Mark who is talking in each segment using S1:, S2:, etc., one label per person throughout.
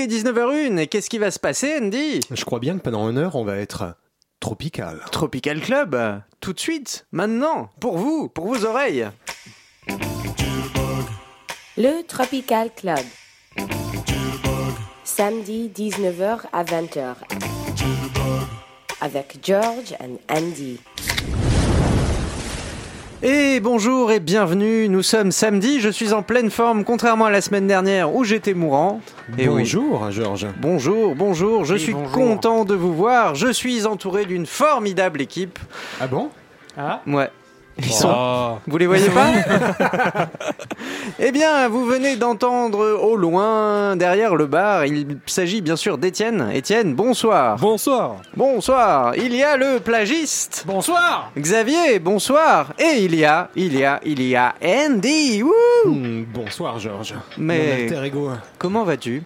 S1: il est 19h01 et qu'est-ce qui va se passer, Andy?
S2: Je crois bien que pendant une heure, on va être tropical.
S1: Tropical Club, tout de suite, maintenant, pour vous, pour vos oreilles.
S3: Le Tropical Club. Samedi 19h à 20h. Avec George and Andy.
S1: Et bonjour et bienvenue, nous sommes samedi, je suis en pleine forme contrairement à la semaine dernière où j'étais mourant. Et oui.
S2: Bonjour, Georges.
S1: Bonjour, bonjour, je
S4: Oui,
S1: suis
S4: bonjour.
S1: content de vous voir, je suis entouré d'une formidable équipe.
S2: Ah bon?
S4: Ah,
S1: Ouais. Ils sont... Vous les voyez pas Eh bien, vous venez d'entendre au loin, derrière le bar, il s'agit bien sûr d'Étienne. Étienne, bonsoir.
S4: bonsoir.
S1: Bonsoir. Il y a le plagiste.
S4: Bonsoir.
S1: Xavier, bonsoir. Et il y a, il y a, il y a Andy. Wouh
S2: Hmm, Bonsoir, Georges.
S1: Mais-
S2: Mon alter ego.
S1: Comment vas-tu?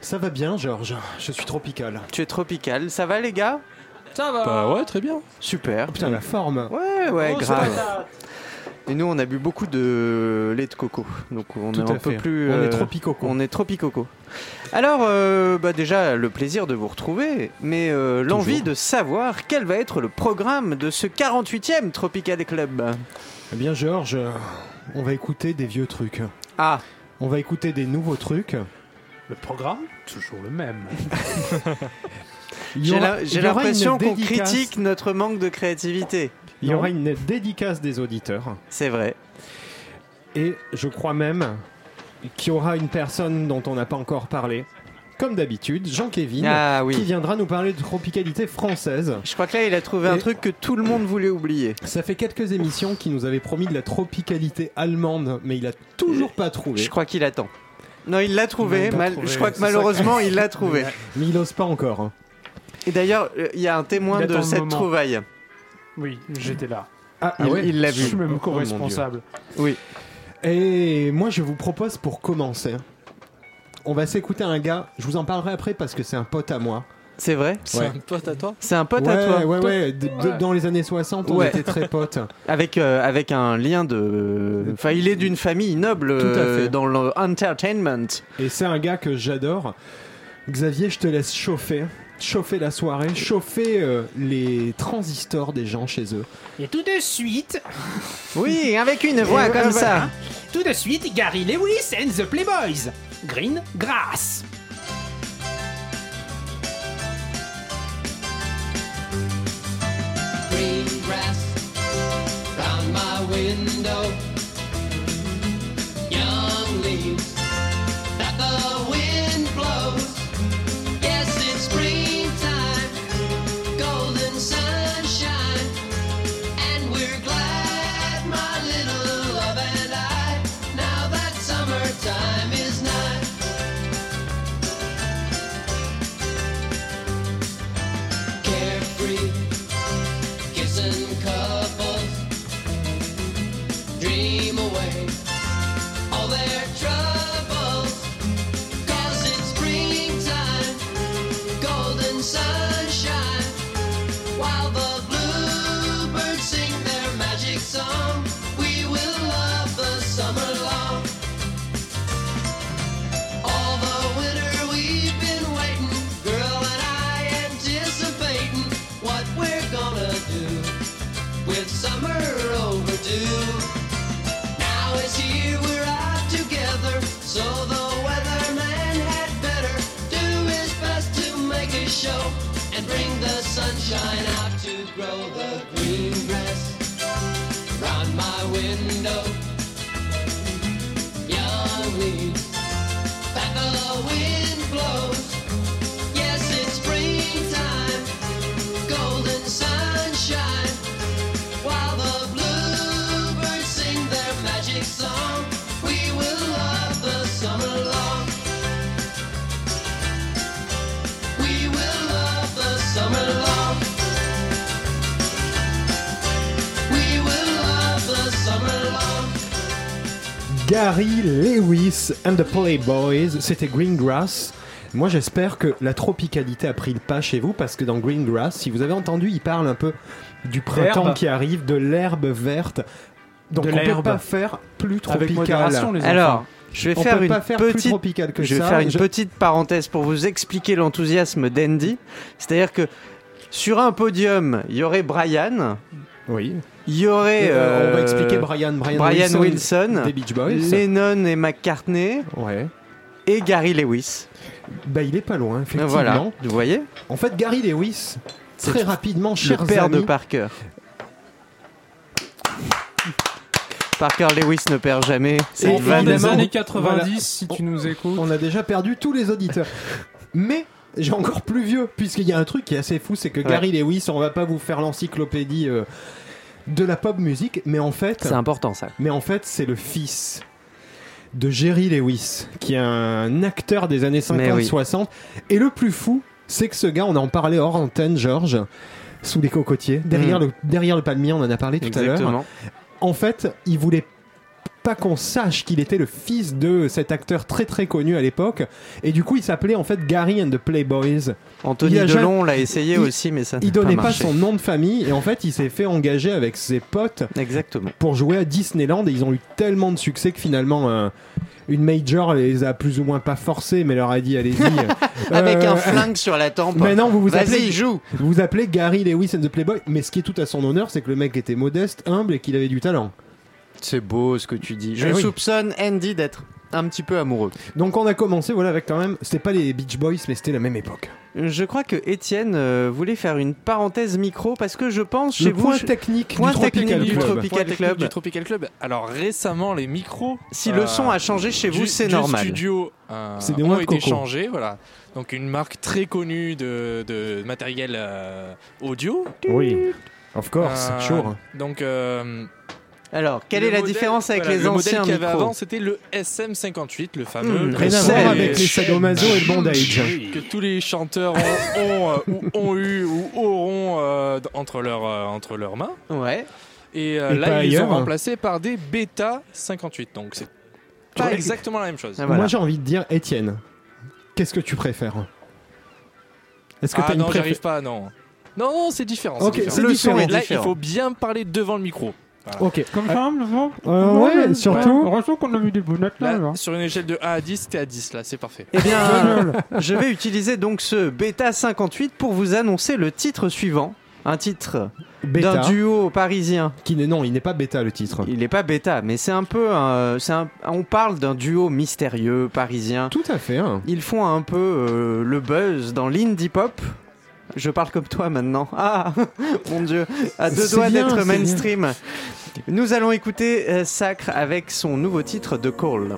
S2: Ça va bien, Georges. Je suis tropical.
S1: Tu es tropical. Ça va les gars?
S4: Ça va.
S5: Bah ouais, très bien.
S1: Super.
S2: Putain, la forme.
S1: Ouais, ouais,
S4: Oh,
S1: grave.
S4: ça-
S1: Et nous, on a bu beaucoup de lait de coco. Donc on
S2: Tout
S1: est
S2: à
S1: un peu
S2: fait.
S1: plus.
S2: On
S1: euh,
S2: est tropicoco.
S1: On est tropicoco. Alors, euh, bah déjà, le plaisir de vous retrouver, mais euh, l'envie de savoir quel va être le programme de ce 48e Tropical Club.
S2: Eh bien, Georges, euh, on va écouter des vieux trucs.
S1: Ah,
S2: On va écouter des nouveaux trucs.
S4: Le programme, toujours le même.
S1: J'ai l'impression qu'on critique notre manque de créativité.
S2: Il y aura une dédicace des auditeurs.
S1: C'est vrai.
S2: Et je crois même qu'il y aura une personne dont on n'a pas encore parlé. Comme d'habitude, Jean-Kévin,
S1: Ah
S2: qui viendra nous parler de tropicalité française.
S1: Je crois que là, il a trouvé un truc que tout le monde voulait oublier.
S2: Ça fait quelques émissions qu'il nous avait promis de la tropicalité allemande, mais il a toujours pas trouvé.
S1: Je crois qu'il attend. Non, il l'a trouvé. Mal- Je crois que malheureusement, il l'a trouvé.
S2: Mais il ose pas encore. hein.
S1: Et d'ailleurs, euh, il y a un témoin de cette trouvaille.
S4: Oui, j'étais là.
S2: Ah,
S1: Il- il l'a
S4: Je
S1: vu.
S4: suis même
S2: Oh,
S4: co-responsable.
S1: Oui.
S2: Et moi, je vous propose pour commencer, on va s'écouter un gars. Je vous en parlerai après parce que c'est un pote à moi.
S1: C'est vrai
S5: C'est
S2: Ouais.
S5: un pote à toi
S1: C'est un pote
S2: ouais,
S1: à toi
S2: ouais, ouais, de- de- Dans les années 60, on
S1: Ouais.
S2: était très potes.
S1: Avec, euh, avec un lien de. Enfin, il est d'une famille noble
S2: Tout à
S1: euh,
S2: fait.
S1: dans l'entertainment.
S2: Et c'est un gars que j'adore. Xavier, je te laisse chauffer. Chauffer la soirée, chauffer euh, les transistors des gens chez eux.
S6: Et tout de suite,
S1: Oui, avec une voix
S2: Et
S1: comme
S2: voilà.
S1: ça.
S6: tout de suite, Gary Lewis and the Playboys. Green Grass.
S7: green grass round my window. Young leaves sunshine out to grow the green grass round my window. Young leaves
S2: Gary Lewis and the Playboys, c'était Greengrass. Moi j'espère que la tropicalité a pris le pas chez vous parce que dans Greengrass, si vous avez entendu, il parle un peu du printemps qui arrive, de l'herbe verte. Donc
S4: De
S2: on peut
S4: l'herbe.
S2: pas faire plus tropical.
S4: les
S1: Alors, je vais
S2: on
S1: faire
S2: peut
S1: une
S2: pas faire plus
S1: petite
S2: tropical que
S1: je vais
S2: ça.
S1: faire une
S2: Je-
S1: petite parenthèse pour vous expliquer l'enthousiasme d'Andy. C'est-à-dire que sur un podium, il y aurait Brian,
S2: Oui.
S1: il y aurait
S2: Euh, on va
S1: euh,
S2: expliquer Brian, Brian,
S1: Brian Wilson,
S2: des Beach Boys.
S1: Lennon et McCartney
S2: Ouais.
S1: et Gary Lewis.
S2: Bah il est pas loin effectivement.
S1: Voilà, vous voyez
S2: En fait Gary Lewis très rapidement
S1: Le
S2: chers
S1: père de
S2: amis,
S1: Parker. Parker Lewis ne perd jamais. C'est une vanne.
S4: des années 90,
S2: voilà.
S4: si tu nous écoutes.
S2: on a déjà perdu tous les auditeurs. Mais j'ai encore plus vieux puisqu'il y a un truc qui est assez fou c'est que
S1: Ouais.
S2: Gary Lewis on va pas vous faire l'encyclopédie euh, de la pop musique mais en fait
S1: C'est important ça.
S2: Mais en fait, c'est le fils de Jerry Lewis, qui est un acteur des années
S1: Mais oui.
S2: 50-60. Et le plus fou, c'est que ce gars, on en parlait hors antenne, Georges, sous les cocotiers, derrière,
S1: Mm.
S2: le, derrière le palmier, on en a parlé tout à l'heure. En fait, il voulait pas qu'on sache qu'il était le fils de cet acteur très très connu à l'époque. Et du coup, il s'appelait en fait Gary and the Playboys.
S1: Anthony Delon l'a essayé
S2: il-
S1: aussi, mais ça
S2: Il donnait pas, son nom de famille et en fait, il s'est fait engager avec ses potes
S1: Exactement.
S2: pour jouer à Disneyland et ils ont eu tellement de succès que finalement euh, une major les a plus ou moins pas forcés mais leur a dit allez-y
S1: Avec
S2: Euh,
S1: un flingue sur la tempe.
S2: mais non vous vous appelez
S1: joue.
S2: vous vous appelez Gary Lewis and the Playboy mais ce qui est tout à son honneur c'est que le mec était modeste humble et qu'il avait du talent
S1: C'est beau ce que tu dis. Je
S2: Eh oui.
S1: soupçonne Andy d'être un petit peu amoureux.
S2: donc on a commencé voilà avec quand même c'était pas les Beach Boys mais c'était la même époque
S1: Je crois que Étienne euh, voulait faire une parenthèse micro parce que je pense
S2: le
S1: chez vous,
S2: point
S1: je-
S2: technique
S1: point
S2: du Tropical
S1: technique du
S2: Club
S1: Tropical
S5: Point technique
S1: Club.
S5: du Tropical Club. Alors récemment, les micros.
S1: si
S5: euh,
S1: le son a changé chez vous,
S5: du-
S1: c'est
S5: du
S1: normal.
S5: studio euh,
S2: C'est des
S5: ont été
S2: coco.
S5: changés, voilà. Donc une marque très connue de, de matériel euh, audio.
S2: oui of course
S5: Euh,
S2: sure
S5: Donc euh,
S1: Alors, quelle
S5: le
S1: est la
S5: modèle-
S1: différence avec
S5: voilà,
S1: les
S5: le
S1: anciens
S5: modèle qu'il y avait
S1: micros
S5: avant, c'était le SM58, le fameux.
S1: Mmh,
S2: rien à voir avec les sadomaso et le bondage
S5: que tous les chanteurs ont, ont, euh, ou ont eu ou auront euh, entre, leurs, euh, entre leurs mains.
S1: Ouais.
S5: Et, euh,
S2: Et
S5: là,
S2: pas
S5: ils
S2: ailleurs.
S5: sont remplacés par des Beta 58. Donc c'est pas
S2: Ouais.
S5: exactement la même chose.
S1: Ah, voilà.
S2: moi j'ai envie de dire Étienne qu'est-ce que tu préfères? Est-ce que
S5: Ah
S2: une
S5: non,
S2: préfé-
S5: j'arrive pas, non. Non, non, c'est différent. c'est
S2: Ok,
S5: différent.
S2: c'est
S1: Le
S2: différent.
S1: son est
S5: Là, il faut bien parler devant le micro. Voilà.
S2: ok
S4: Comme ça, le son
S2: Euh, ouais, surtout.
S4: Heureusement qu'on a mis des lunettes là.
S5: Sur une échelle de 1 à 10, t'es à 10, là, c'est parfait.
S1: Eh bien, je vais utiliser donc ce Beta 58 pour vous annoncer le titre suivant. Un titre d'un duo parisien.
S2: qui n'est non, il n'est pas bêta le titre.
S1: Il n'est pas bêta, mais c'est un peu. un- c'est un- on parle d'un duo mystérieux parisien.
S2: Tout à fait. hein.
S1: Ils font un peu euh, le buzz dans l'indie pop. Je parle comme toi maintenant. Ah, mon dieu, à deux doigts d'être mainstream. Nous allons écouter euh, Sacre avec son nouveau titre de Call.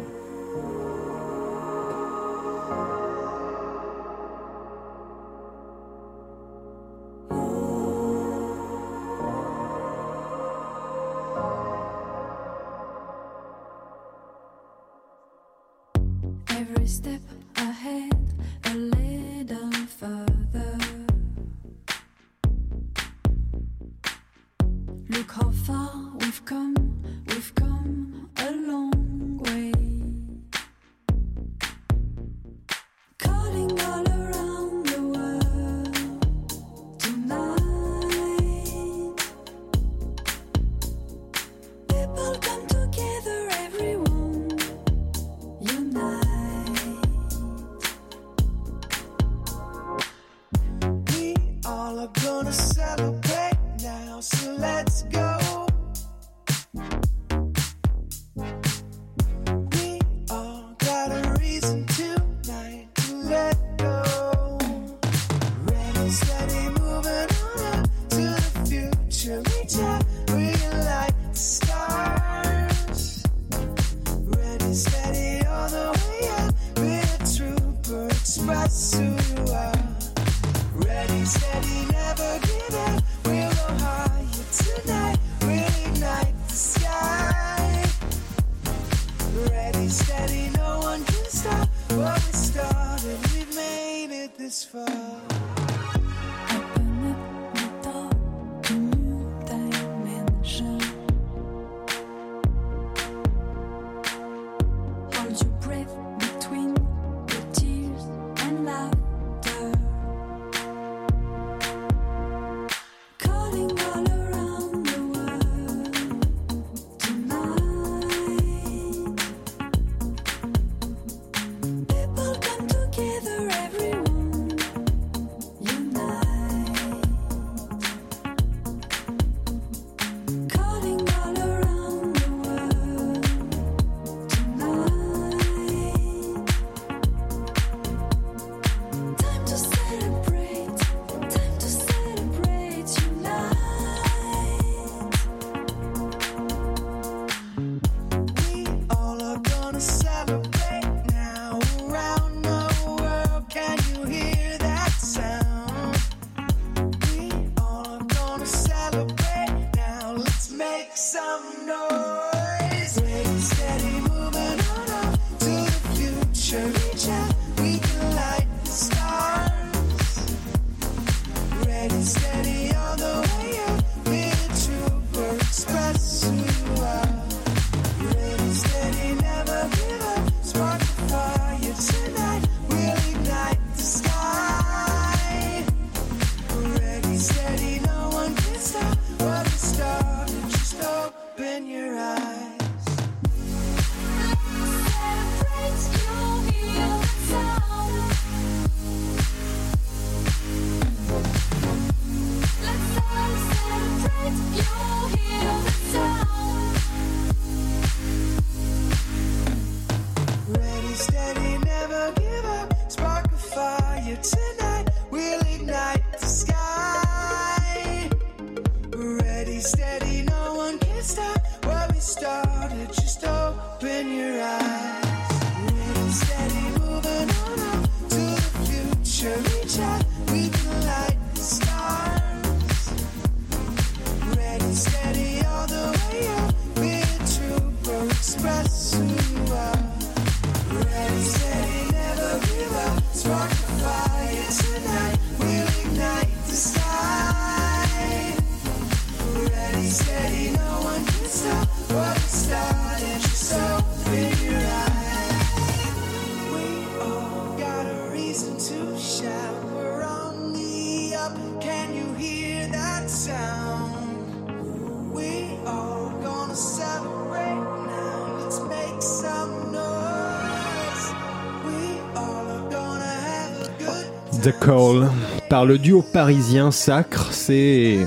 S8: The
S2: Call par le duo parisien Sacre, c'est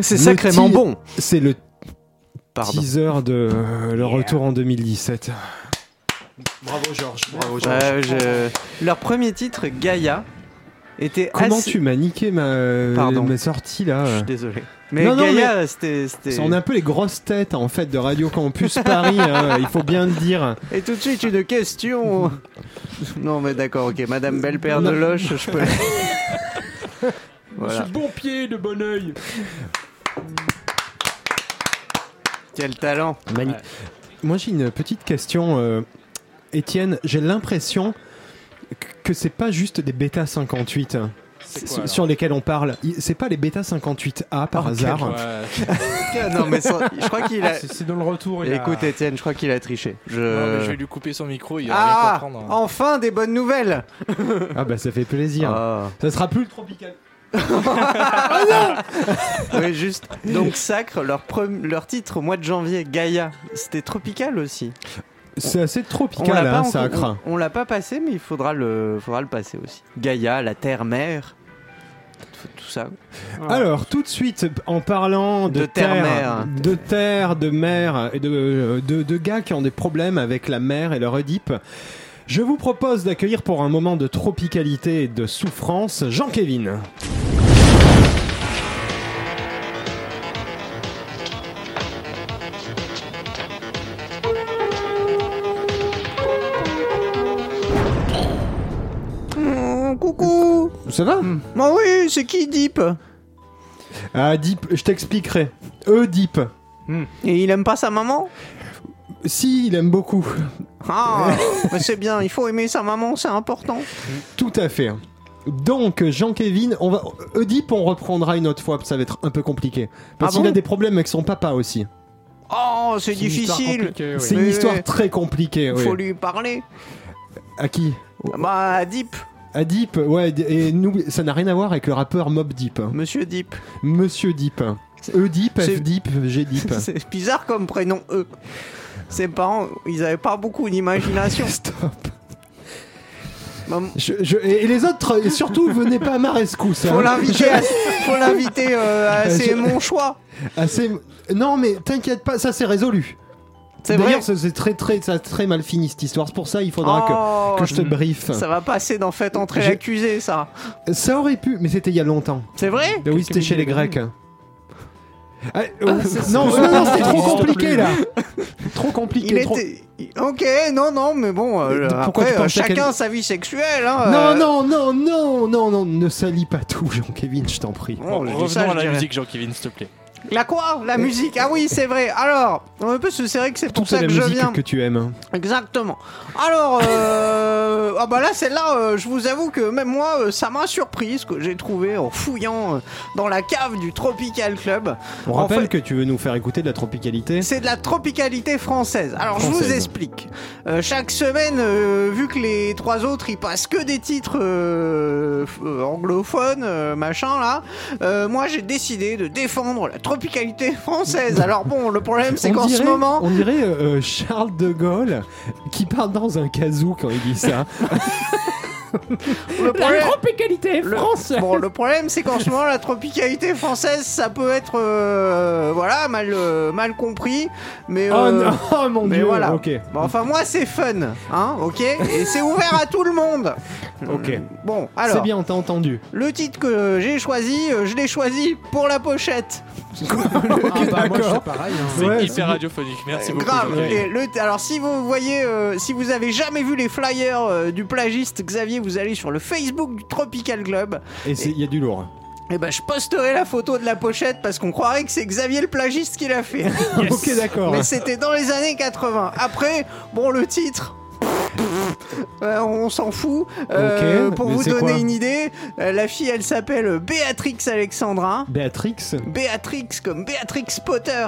S1: C'est sacrément bon.
S2: C'est le
S1: Pardon.
S2: teaser de euh, le retour en 2017. Bravo Georges, bravo
S1: Ouais, je- Leur premier titre, Gaïa, était
S2: Comment
S1: assez...
S2: tu m'as niqué ma,
S1: Pardon.
S2: ma sortie là
S1: Je suis désolé. Mais
S2: Non,
S1: Gaïa, c'était-
S2: On est un peu les grosses têtes en fait de Radio Campus Paris, hein, il faut bien le dire.
S1: Et tout de suite, une question. non, mais d'accord, ok. Madame Belle-Père de. Loche, je peux... voilà.
S4: Bon pied de bon oeil.
S1: Quel talent.
S2: Mani- Moi j'ai une petite question, euh, Étienne. J'ai l'impression que c'est pas juste des bêta 58 hein, sur-
S5: quoi,
S2: sur lesquels on parle. C'est pas les bêta 58A par
S1: Oh,
S2: hasard.
S5: Ouais.
S1: non, mais je crois qu'il a...
S4: C'est c'est dans le retour. il y a-
S1: Écoute, Étienne, je crois qu'il a triché. Je...
S5: Non, mais je vais lui couper son micro, il va rien
S1: Ah
S5: comprendre. hein.
S1: Enfin des bonnes nouvelles
S2: Ah bah ça fait plaisir.
S1: Ah.
S2: Ça sera plus le tropical.
S1: Oui, juste. Donc, Sacre, leur, leur titre au mois de janvier, Gaïa, c'était tropical aussi.
S2: C'est assez tropical, hein,
S1: encore-
S2: sacre.
S1: on, on l'a pas passé, mais il faudra le, faudra le passer aussi. Gaïa, la terre-mère, tout, tout ça.
S2: Alors, tout de suite, en parlant de,
S1: De terre-mer.
S2: de terre, de mer et de, de, de gars qui ont des problèmes avec la mer et leur Oedipe, je vous propose d'accueillir pour un moment de tropicalité et de souffrance Jean-Kévin. Ça va
S1: Bah oui, c'est qui Deep
S2: Ah, Deep, je t'expliquerai. Oedipe.
S1: Et il aime pas sa maman
S2: Si, il aime beaucoup.
S1: Ah, mais c'est bien, il faut aimer sa maman, c'est important.
S2: Tout à fait. Donc, Jean-Kévin, on va... Oedipe, on reprendra une autre fois, ça va être un peu compliqué. Parce
S1: Ah
S2: qu'il
S1: bon
S2: a des problèmes avec son papa aussi.
S1: Oh, c'est
S4: une histoire
S1: difficile.
S4: compliquée, oui.
S2: C'est une histoire très compliquée. oui.
S1: Faut lui parler.
S2: À qui?
S1: Bah, Deep,
S2: Deep, ouais, et nous, ça n'a rien à voir avec le rappeur Mob Deep.
S1: Monsieur Deep.
S2: Monsieur Deep. E Deep,
S1: c'est-
S2: F Deep, G Deep.
S1: C'est bizarre comme prénom, eux. Ses parents, ils avaient pas beaucoup d'imagination.
S2: Stop.
S1: Maman-
S2: Je- je- et les autres, et surtout, venez pas à ma rescousse.
S1: Faut
S2: hein.
S1: l'inviter à, faut l'inviter euh, à-
S2: Euh,
S1: c'est
S2: je-
S1: mon choix.
S2: Assez- Non, mais t'inquiète pas, ça c'est résolu.
S1: C'est vrai.
S2: D'ailleurs, c'est très, très, ça a très mal fini cette histoire. C'est pour ça il faudra
S1: Oh,
S2: que, que je te briefe.
S1: Ça va passer dans Faites entrer
S2: J'ai-
S1: l'accusé, ça.
S2: Ça aurait pu, mais c'était il y a longtemps.
S1: C'est vrai
S2: Ben oui, c'était chez les Grecs. Ah, euh, non, non, non, c'était trop compliqué là. Trop compliqué.
S1: Il
S2: trop-
S1: était. Ok, non, non, mais bon. euh,
S2: Pourquoi
S1: après,
S2: tu
S1: euh, chacun sa vie sexuelle. Hein,
S2: Non,
S1: euh.
S2: non, non, non, non, non, ne salis pas tout, Jean-Kévin, je t'en prie.
S1: Bon,
S5: Bon,
S1: dis
S5: revenons
S1: ça,
S5: à la
S1: dirais.
S5: musique, Jean-Kevin, s'il te plaît.
S1: La quoi? La musique. Ah oui, c'est vrai. Alors, on peut se serrer que c'est pour
S2: Toute
S1: ça
S2: la
S1: que je
S2: musique
S1: viens.
S2: que tu aimes.
S1: Exactement. Alors, euh, ah bah là, celle-là, euh, je vous avoue que même moi, euh, ça m'a surpris ce que j'ai trouvé en fouillant euh, dans la cave du Tropical Club.
S2: On
S1: En
S2: rappelle
S1: fait-
S2: que tu veux nous faire écouter de la tropicalité.
S1: C'est de la tropicalité française. Alors je vous
S2: Française.
S1: explique. Euh, chaque semaine, euh, vu que les trois autres ils passent que des titres euh, f- euh, anglophones, euh, machin là, euh, moi j'ai décidé de défendre la tropicalité française. Alors bon, le problème c'est qu'en ce moment,
S2: On dirait euh, euh, Charles de Gaulle qui parle dans un casou quand il dit ça.
S1: le problème,
S6: tropicalité
S1: Le-
S6: française.
S1: Bon, le problème, c'est qu'en ce moment, la tropicalité française, ça peut être, euh, voilà, mal, euh, mal compris, mais.
S2: oh, non, oh, mon
S1: mais
S2: dieu.
S1: voilà.
S2: Ok.
S1: Bon, enfin, moi, c'est fun, hein, ok? Et c'est ouvert à tout le monde.
S2: Ok.
S1: Bon,
S2: C'est
S1: alors,
S2: bien, on t'a entendu.
S1: le titre que j'ai choisi, je l'ai choisi pour la pochette.
S6: Ah bah, moi je fais
S2: d'accord.
S6: pareil. hein.
S5: C'est
S2: Ouais,
S5: hyper
S2: c'est-
S5: radiophonique. Merci beaucoup.
S1: Grave.
S5: Jean-Pierre.
S1: Et le- alors, si vous voyez, euh, si vous avez jamais vu les flyers euh, du plagiste Xavier, vous allez sur le Facebook du Tropical Club.
S2: Et c'est- il y a du lourd.
S1: Et ben, je posterai la photo de la pochette parce qu'on croirait que c'est Xavier le plagiste qui l'a fait.
S2: Ok, d'accord.
S1: Mais c'était dans les années 80. Après, bon, le titre. euh, on s'en fout. Euh, pour vous donner une idée, euh, la fille elle s'appelle Béatrix Alexandra.
S2: Béatrix.
S1: Béatrix comme Béatrix Potter.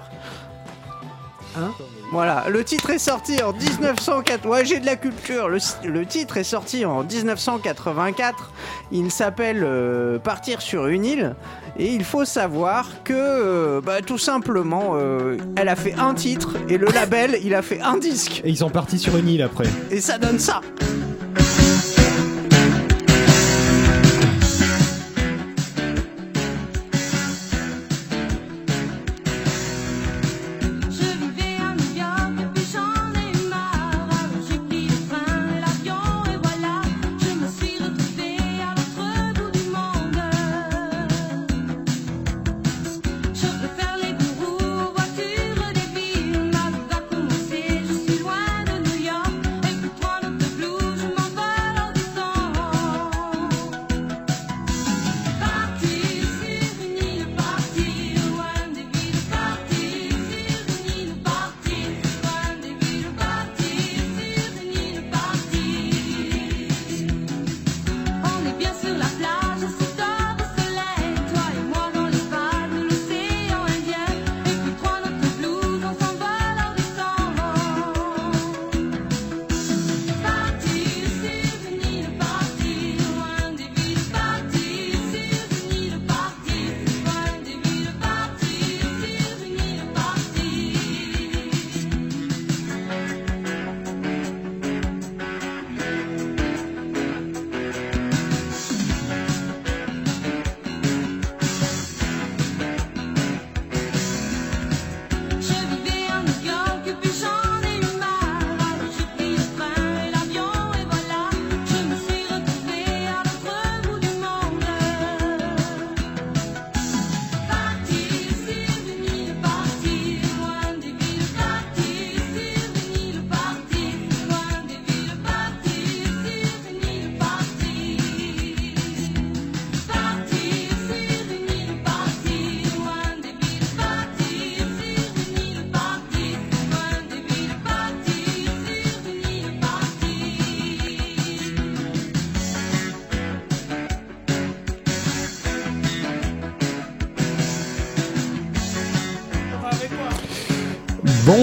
S1: Hein? Voilà, le titre est sorti en 1904. Ouais, j'ai de la culture. Le, le titre est sorti en 1984. Il s'appelle euh, Partir sur une île. Et il faut savoir que, euh, bah, tout simplement, euh, elle a fait un titre et le label, il a fait un disque.
S2: Et ils sont partis sur une île après.
S1: Et ça donne ça.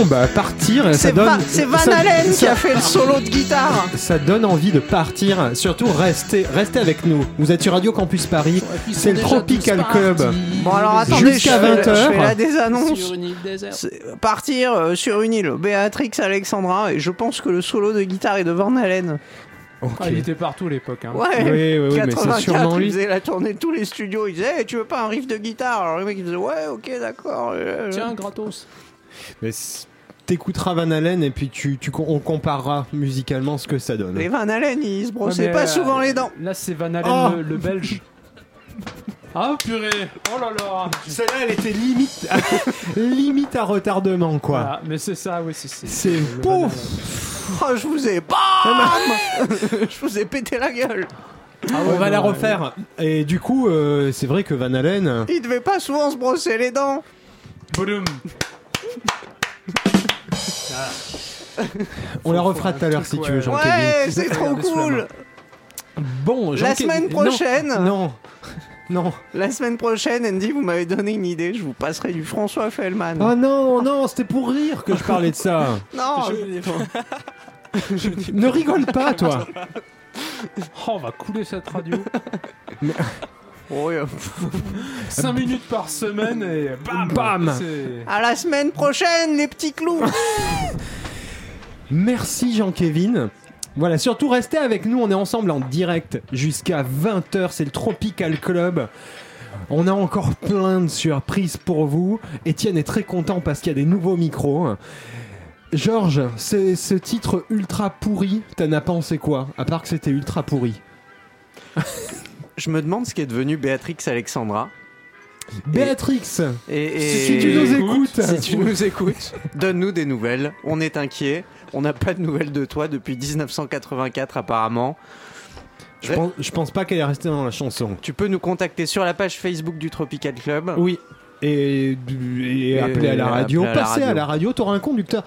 S2: Bon, bah, partir, ça
S1: C'est
S2: donne.
S1: Va- c'est Van
S2: ça-
S1: Halen qui a fait le solo de guitare.
S2: Ça donne envie de partir. Surtout, restez, restez avec nous. Vous êtes sur Radio Campus Paris. C'est le Tropical Club.
S1: Bon, alors attendez,
S2: Jusqu'à
S1: je fais-
S2: 20
S1: Je fais
S2: heures.
S1: la désannonce.
S6: Sur une île déserte.
S1: C'est- Partir euh, sur une île, Béatrix Alexandra, et je pense que le solo de guitare est de Van Halen.
S2: Ok.
S6: Ah, il était partout à l'époque. Hein.
S1: Ouais,
S2: Oui, oui, oui, mais c'est
S1: 84,
S2: sûrement
S1: il faisait la tournée de tous les studios, il disait, Hey, tu veux pas un riff de guitare? Alors le mec il disait, ouais, ok, d'accord.
S6: Tiens, gratos.
S2: Mais t'écouteras Van Halen et puis tu, tu, on comparera musicalement ce que ça donne.
S1: Les Van Halen, ils se brossaient
S6: Ouais,
S1: pas
S6: euh,
S1: souvent les dents.
S6: Là, c'est Van Halen,
S2: Oh.
S6: le, le belge. Ah, purée. Oh là là.
S2: Celle-là, elle était limite, limite à retardement, quoi.
S6: Voilà, mais c'est ça, oui, c'est.
S2: C'est pouf.
S1: Oh, je vous ai. Bam Je vous ai pété la gueule.
S6: Ah
S2: on
S6: ouais,
S2: va
S6: non,
S2: la
S6: ouais.
S2: refaire. Et du coup, euh, c'est vrai que Van Halen.
S1: Il devait pas souvent se brosser les dents.
S4: Boum.
S2: On la refera tout à l'heure si tu veux,
S4: ouais.
S2: Jean-Kévin.
S1: Ouais, c'est trop
S4: la
S1: cool.
S2: Bon,
S1: La
S2: Jean-Kévin-
S1: semaine prochaine.
S2: Non, non.
S1: La semaine prochaine, Andy, vous m'avez donné une idée. Je vous passerai du François Fellman.
S2: Oh non, non, c'était pour rire que je parlais de ça.
S1: non,
S2: ne rigole pas, toi.
S4: Oh, on va couler cette radio.
S1: Oh, euh,
S4: 5 minutes par semaine et bam
S2: Bam.
S4: C'est-
S1: à la semaine prochaine, les petits clous.
S2: Merci Jean-Kévin. Voilà, surtout restez avec nous, on est ensemble en direct jusqu'à 20h, c'est le Tropical Club. On a encore plein de surprises pour vous. Étienne est très content parce qu'il y a des nouveaux micros. Georges, c'est ce titre ultra pourri, t'en as pensé quoi À part que c'était ultra pourri?
S1: Je me demande ce qui est devenu Béatrix Alexandra.
S2: Béatrix,
S1: Et, et-
S2: si tu nous écoutes,
S1: si tu nous écoutes, donne-nous des nouvelles. On est inquiet. On n'a pas de nouvelles de toi depuis 1984 apparemment.
S2: je pense, je pense pas qu'elle est restée dans la chanson.
S1: Tu peux nous contacter sur la page Facebook du Tropical Club.
S2: Oui. Et, et appeler à la radio,
S1: appeler à la
S2: passer à
S1: radio.
S2: la radio, t'auras un conducteur.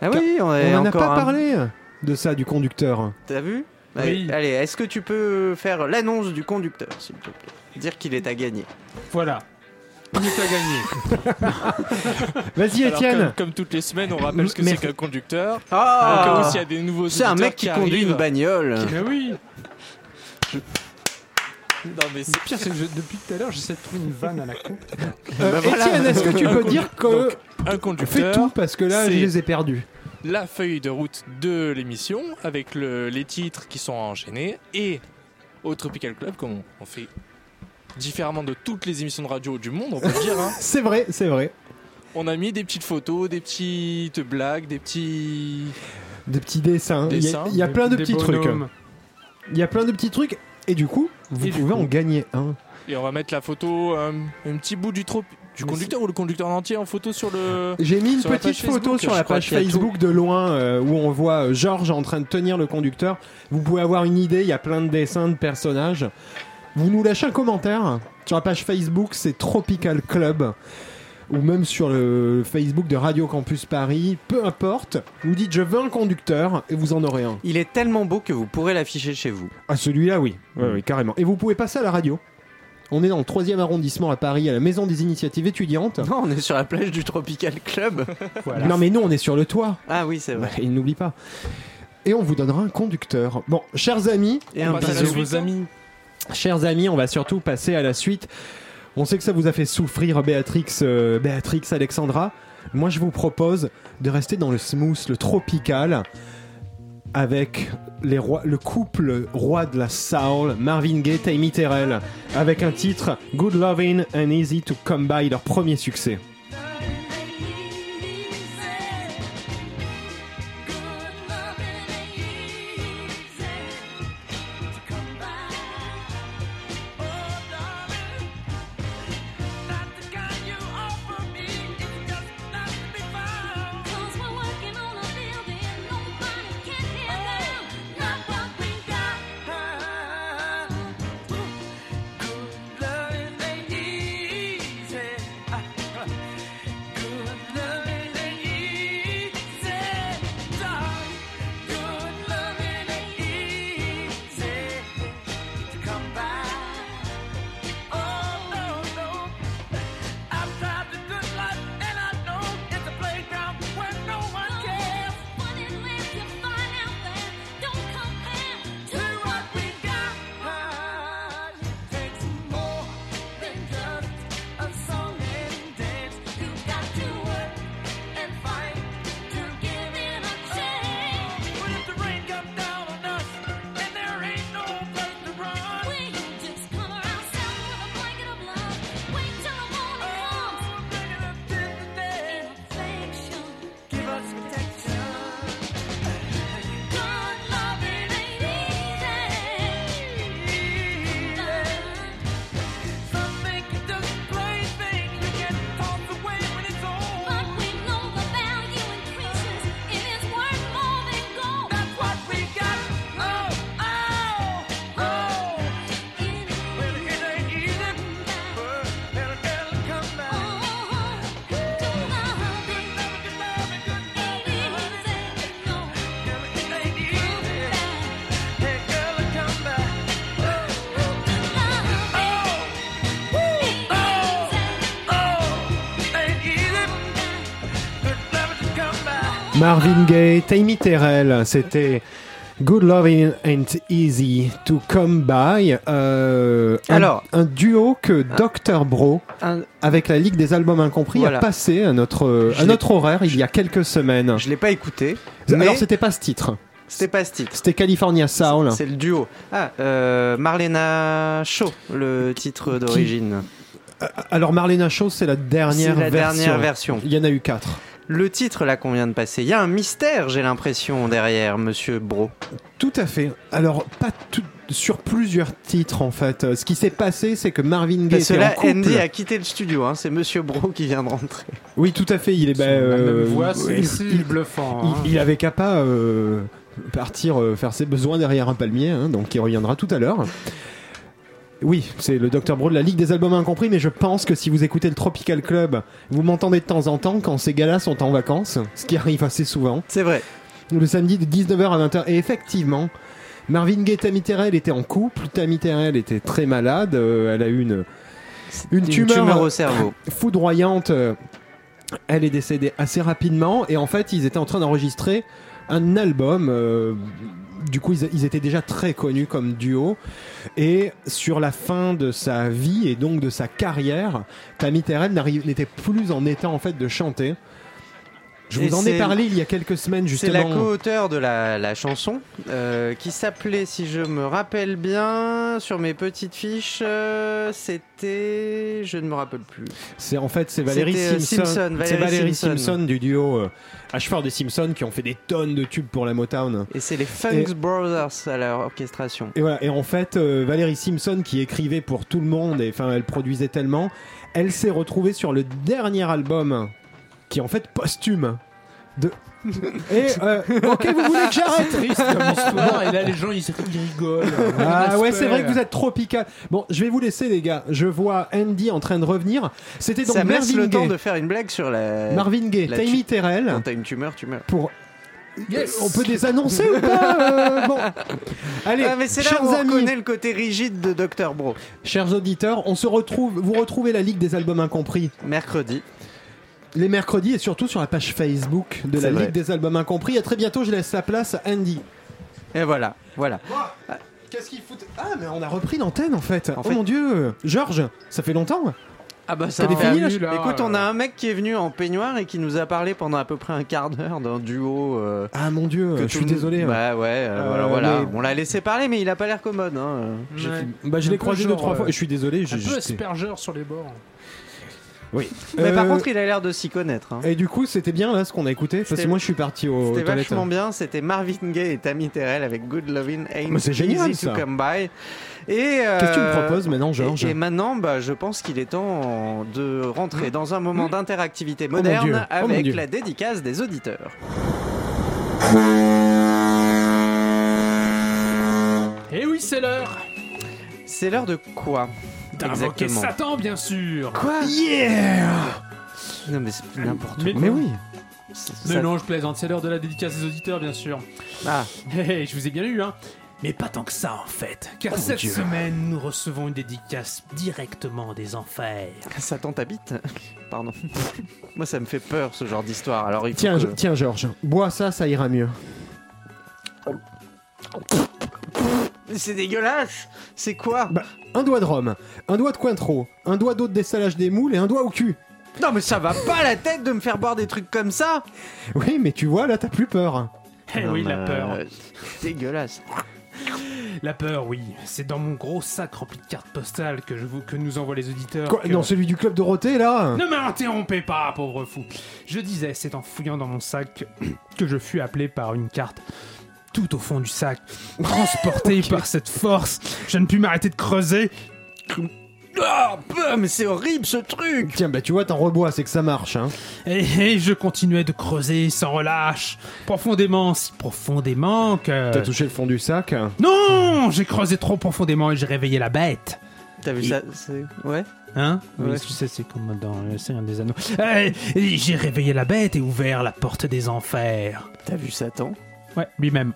S1: Ah oui, on,
S2: On en a pas
S1: un-
S2: parlé de ça, du conducteur.
S1: T'as vu?
S4: Oui.
S1: Allez, est-ce que tu peux faire l'annonce du conducteur, s'il te plaît? Dire qu'il est à gagner.
S4: Voilà. On est à gagner.
S2: Vas-y, Étienne.
S5: comme, comme toutes les semaines, on rappelle ce que c'est qu'un conducteur.
S1: Ah
S5: où s'il y a des nouveaux
S1: C'est un mec qui conduit une bagnole.
S4: Mais oui.
S5: Non, mais c'est
S4: pire, c'est que je- depuis tout à l'heure, j'essaie de trouver une vanne à la con.
S2: Euh,
S1: Bah voilà.
S2: Étienne, est-ce que tu peux dire que.
S5: Donc, un
S2: Fais
S5: conducteur,
S2: tout parce que là, je les ai perdus?
S5: La feuille de route de l'émission avec le- les titres qui sont enchaînés et au Tropical Club, comme on, on fait différemment de toutes les émissions de radio du monde, on peut le dire. hein.
S2: C'est vrai, c'est vrai.
S5: On a mis des petites photos, des petites blagues, des petits.
S2: Des petits dessins. Il y a- y plein de petits trucs. Il y a plein de petits trucs. Et du coup, vous
S4: Et
S2: pouvez
S4: coup-
S2: en gagner un.
S5: Et on va mettre la photo, euh, un petit bout du, trop, du conducteur ou le conducteur en entier en photo sur le.
S2: J'ai mis une petite photo
S5: Facebook,
S2: sur la page Facebook de loin euh, où on voit euh, Georges en train de tenir le conducteur. Vous pouvez avoir une idée, il y a plein de dessins de personnages. Vous nous lâchez un commentaire sur la page Facebook, c'est Tropical Club. Ou même sur le Facebook de Radio Campus Paris, peu importe. Vous dites je veux un conducteur et vous en aurez un.
S1: Il est tellement beau que vous pourrez l'afficher chez vous.
S2: Ah celui-là oui, Ouais, ouais, carrément. Et vous pouvez passer à la radio. On est dans le 3 arrondissement à Paris, à la Maison des Initiatives étudiantes.
S1: Non, on est sur la plage du Tropical Club.
S4: Voilà.
S2: Non mais nous on est sur le toit.
S1: Ah oui, c'est vrai.
S2: Ouais, il n'oublie pas. Et on vous donnera un conducteur. Bon, chers amis,
S1: Et
S5: On
S1: un
S5: passe à
S4: vos amis.
S2: chers amis, on va surtout passer à la suite. On sait que ça vous a fait souffrir Béatrix, euh, Béatrix Alexandra. Moi, je vous propose de rester dans le smooth, le tropical, avec le couple roi de la soul, Marvin Gaye, Tammy Terrell, avec un titre Good Loving and Easy to Come By, leur premier succès. Marvin Gaye, Tammy Terrell, c'était Good Loving Ain't Easy to Come By. euh,
S1: Alors.
S2: un duo que Dr. Bro,
S1: Un-
S2: avec la Ligue des Albums Incompris,
S1: Voilà.
S2: a passé à notre, à notre horaire il y a quelques semaines.
S1: Je l'ai pas écouté, mais
S2: Alors, c'était pas ce titre,
S1: c'était pas ce titre.
S2: c'était California Soul.
S1: C'est le duo. Ah, euh, Marlena Shaw, le titre d'origine.
S2: Alors, Marlena Shaw, c'est la dernière
S1: C'est la
S2: version.
S1: dernière version.
S2: Il y en a eu quatre.
S1: Le titre là qu'on vient de passer, il y a un mystère, j'ai l'impression, derrière Monsieur Bro.
S2: Tout à fait. Alors, pas tout, sur plusieurs titres en fait. Euh, Ce qui s'est passé, c'est que Marvin Gaye
S1: Parce que
S2: était
S1: là,
S2: en couple.
S1: Andy a quitté le studio, hein, c'est Monsieur Bro qui vient de rentrer.
S2: Oui, tout à fait. Il est. bah, euh,
S4: même voix, c'est
S2: il- il-
S4: bluffant.
S2: Il,
S4: hein.
S2: il avait qu'à pas euh, partir euh, faire ses besoins derrière un palmier, hein, donc il reviendra tout à l'heure. Oui, c'est le Dr Bro de la Ligue des Albums Incompris, mais je pense que si vous écoutez le Tropical Club, vous m'entendez de temps en temps quand ces gars-là sont en vacances, ce qui arrive assez souvent,
S1: C'est vrai.
S2: le samedi de 19h à 20h. Et effectivement, Marvin Gaye et Tammy Terrell étaient en couple, Tammy Terrell était très malade, euh, elle a eu une, une tumeur,
S1: au cerveau.
S2: foudroyante. euh, Elle est décédée assez rapidement et en fait ils étaient en train d'enregistrer un album. euh, du coup ils, étaient déjà très connus comme duo et sur la fin de sa vie et donc de sa carrière, Tammy Terrell n'était plus en état de chanter. Je vous en ai
S1: c'est-
S2: parlé il y a quelques semaines
S1: C'est
S2: justement.
S1: la co-auteur de la, la chanson euh, qui s'appelait, si je me rappelle bien, sur mes petites fiches, euh, c'était. Je ne me rappelle plus.
S2: C'est en fait c'est Valérie
S1: euh,
S2: Simpson.
S1: Simpson,
S2: c'est
S1: Valérie Simpson.
S2: Simpson du duo euh, Ashford et Simpson qui ont fait des tonnes de tubes pour la Motown.
S1: Et c'est les Funks
S2: Et-
S1: Brothers à l'orchestration.
S2: Et voilà. Et en fait, Valérie Simpson qui écrivait pour tout le monde et enfin elle produisait tellement, elle s'est retrouvée sur le dernier album qui est en fait posthume. De... Et euh, ok, vous voulez que j'arrête
S4: triste comme histoire et là les gens ils, ils rigolent.
S2: Ah ouais, c'est vrai que vous êtes tropical. Bon, je vais vous laisser les gars. Je vois Andy en train de revenir. C'était donc
S1: Ça me laisse
S2: Marvin
S1: le temps
S2: Gaye.
S1: de faire une blague sur la.
S2: Marvin Gaye,
S1: la
S2: Tammy
S1: tu-
S2: Terrell
S1: Quand t'as une tumeur, tu meurs.
S2: pour
S4: Yes.
S2: on peut désannoncer ou pas euh, Bon, allez,
S1: Ah, mais c'est là
S2: chers
S1: où on
S2: amis,
S1: reconnaît le côté rigide de Dr. Bro.
S2: chers auditeurs, on se retrouve. Vous retrouvez la Ligue des albums incompris
S1: Mercredi.
S2: Les mercredis et surtout sur la page Facebook de la
S1: vrai.
S2: Ligue des albums incompris. À très bientôt. Je laisse la place à Andy.
S1: Et voilà, voilà.
S2: Qu'est-ce qu'il fout Ah, mais on a repris l'antenne en fait.
S1: En
S2: oh
S1: fait-
S2: mon dieu, Georges, ça fait longtemps.
S1: Ah bah
S2: T'as des
S1: fait-
S2: fini,
S4: là,
S1: Écoute, on
S4: euh,
S1: a un mec qui est venu en peignoir et qui nous a parlé pendant à peu près un quart d'heure d'un duo. euh,
S2: Ah mon dieu, je suis désolé.
S1: Bah ouais, euh,
S2: Euh,
S1: voilà, voilà.
S2: mais-
S1: On l'a laissé parler, mais il a pas l'air commode. Hein.
S4: Ouais.
S2: Bah, je l'ai croisé deux
S4: genre,
S2: trois fois
S4: euh,
S2: et je suis désolé.
S4: Un peu aspergeur sur les bords.
S2: Oui.
S1: Mais par
S2: Euh,
S1: contre, il a l'air de s'y connaître. hein.
S2: Et du coup, c'était bien là ce qu'on a écouté parce
S1: C'était-
S2: que moi je suis parti au, aux
S1: C'était
S2: toilettes.
S1: vachement bien. C'était Marvin Gaye et Tammy Terrell avec Good Lovin' Ain't
S2: Mais c'est génial,
S1: Easy
S2: ça.
S1: to Come By. Et euh,
S2: Qu'est-ce que tu me proposes maintenant, Georges
S1: et, et maintenant, bah, je pense qu'il est temps de rentrer dans un moment d'interactivité
S2: mon
S1: moderne
S2: Dieu. Oh mon
S1: avec
S2: Dieu.
S1: la dédicace des auditeurs.
S4: Et oui, c'est l'heure
S1: C'est l'heure de quoi?
S4: D'invoquer
S1: Exactement.
S4: Satan, bien sûr.
S1: Quoi
S2: Yeah
S1: Non mais c'est n'importe
S4: Mais-
S1: quoi.
S2: Mais oui.
S4: Mais
S1: ça-
S4: non, je plaisante, c'est l'heure de la dédicace des auditeurs, bien sûr.
S1: Ah,
S4: Hé, hé, je vous ai bien eu, hein. Mais pas tant que ça, en fait. Car cette
S2: Dieu.
S4: semaine, nous recevons une dédicace directement des enfers.
S1: Satan t'habite Pardon. Moi ça me fait peur ce genre d'histoire. Alors il faut
S2: Tiens,
S1: que-
S2: tiens Georges, bois ça, ça ira mieux.
S1: C'est dégueulasse C'est quoi
S2: Bah, un doigt de rhum, un doigt de cointreau, un doigt d'eau de dessalage des moules et un doigt au cul.
S1: Non mais ça va pas la tête de me faire boire des trucs comme ça
S2: Oui, mais tu vois, là t'as plus peur.
S4: Eh
S1: Non,
S4: oui, la peur.
S1: euh, Dégueulasse.
S4: La peur, oui. C'est dans mon gros sac rempli de cartes postales que, je vous, que nous envoient les auditeurs.
S2: Quoi
S4: que-
S2: Non, celui du club Dorothée là
S4: Ne m'interrompez pas, pauvre fou. Je disais, c'est en fouillant dans mon sac que je fus appelé par une carte. Tout au fond du sac, transporté par cette force, je ne pus m'arrêter de creuser.
S1: Ah, bah, mais c'est horrible ce truc
S2: Tiens, bah tu vois, t'en rebois, c'est que ça marche. Hein.
S4: Et, et je continuais de creuser sans relâche, profondément, si profondément que...
S2: T'as touché le fond du sac?
S4: Non J'ai creusé trop profondément et j'ai réveillé la bête.
S1: T'as vu
S4: Et-
S1: ça c'est- Ouais
S4: Hein? Oui,
S1: Ouais.
S4: tu sais, c'est comme dans le Seigneur des Anneaux. Eh, et j'ai réveillé la bête et ouvert la porte des enfers.
S1: T'as vu Satan
S4: Ouais, lui-même.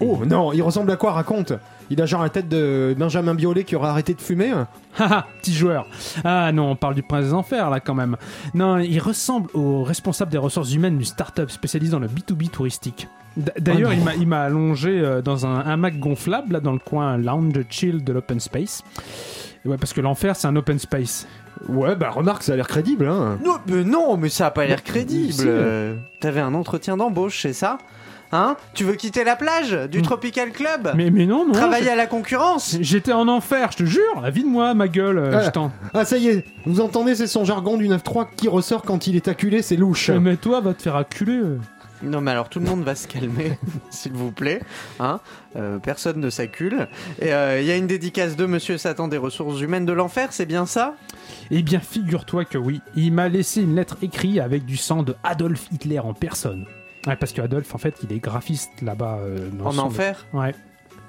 S2: Oh non, il ressemble à quoi Raconte? Il a genre la tête de Benjamin Biolay qui aurait arrêté de fumer? hein.
S4: Haha, petit joueur. Ah non, on parle du prince des enfers là quand même. Non, il ressemble au responsable des ressources humaines d'une start-up spécialisée dans le B2B touristique. D- D'ailleurs,
S2: Oh
S4: il m'a- il m'a allongé euh, dans un hamac gonflable là dans le coin lounge chill de l'open space. Et Ouais, parce que l'enfer c'est un open space.
S2: Ouais, bah remarque, ça a l'air crédible. Hein.
S1: Non, mais non, mais ça a pas l'air crédible.
S2: si.
S1: Euh, T'avais un entretien d'embauche, c'est ça? Hein Tu veux quitter la plage du
S4: Hmm.
S1: Tropical Club
S4: Mais, mais non, non.
S1: Travailler à la concurrence
S4: J'étais en enfer, je te jure. La vie de moi, ma gueule. euh,
S2: Ah.
S4: je t'en-
S2: Ah ça y est, vous entendez, c'est son jargon du 9-3 qui ressort quand il est acculé, c'est louche.
S4: Eh, Mais toi, va te faire acculer. euh.
S1: Non, mais alors tout le monde va se calmer, s'il vous plaît. Hein Euh, personne ne s'accule. Et euh, il y a une dédicace de Monsieur Satan des ressources humaines de l'enfer, c'est bien ça?
S4: Eh bien, figure-toi que oui, il m'a laissé une lettre écrite avec du sang de Adolf Hitler en personne. Ouais, parce que Adolf, en fait, il est graphiste là-bas. euh, dans
S1: En
S4: son-
S1: enfer
S4: Ouais.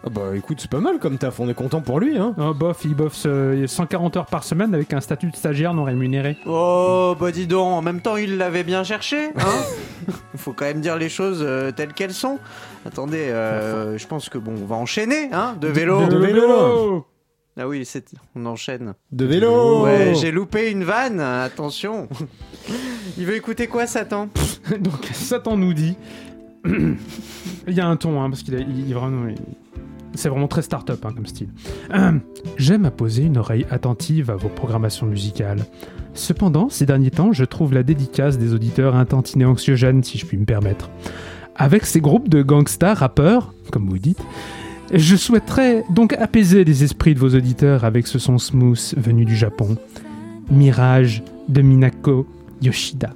S2: Ah bah écoute, c'est pas mal comme taf, on est content pour lui. Hein.
S4: Oh, bof, il bosse euh, 140 heures par semaine avec un statut de stagiaire non rémunéré.
S1: Oh, bah dis donc, en même temps, il l'avait bien cherché, hein Il faut quand même dire les choses euh, telles qu'elles sont. Attendez, euh, je pense que bon, on va enchaîner, hein De vélo
S2: De vélo.
S1: Ah oui, c'est... on enchaîne.
S2: De vélo
S1: Ouais, j'ai loupé une vanne, attention Il veut écouter quoi, Satan?
S4: Donc, Satan nous dit. il y a un ton, hein, parce qu'il il, il vraiment. il- C'est vraiment très start-up hein, comme style. Hum, J'aime à poser une oreille attentive à vos programmations musicales. Cependant, ces derniers temps, je trouve la dédicace des auditeurs un tantinet anxiogène, si je puis me permettre. Avec ces groupes de gangsters rappeurs, comme vous dites, je souhaiterais donc apaiser les esprits de vos auditeurs avec ce son smooth venu du Japon. Mirage de Minako Yoshida.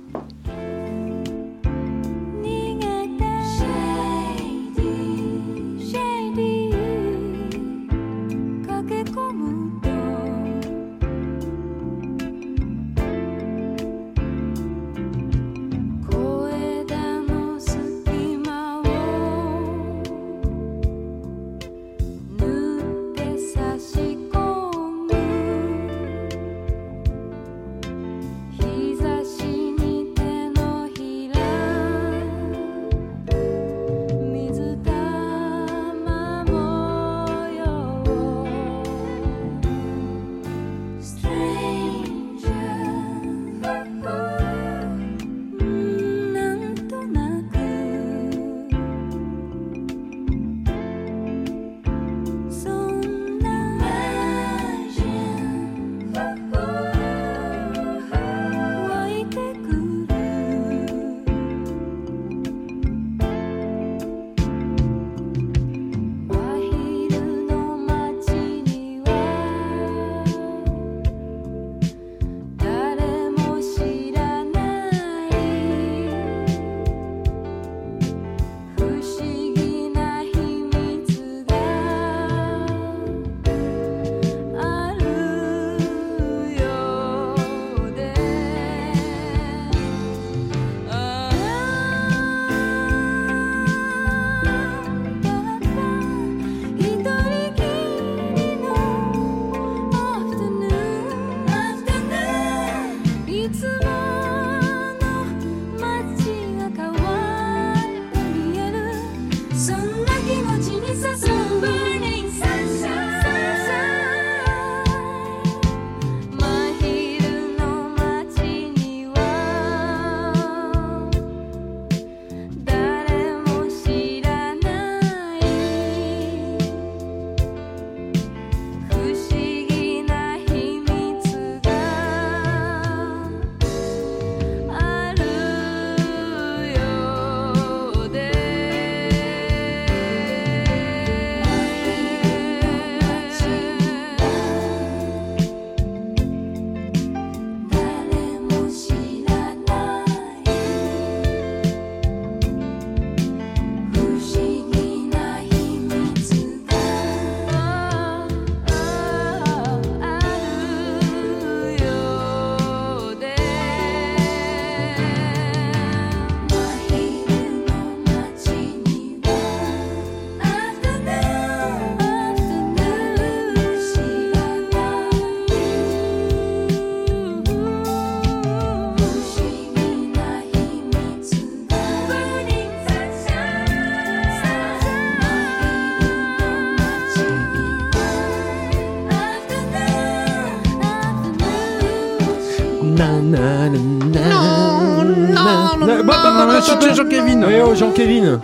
S2: Bah, bah, bah,
S4: Jean-Kévin.
S2: Eh oh, Jean-Kévin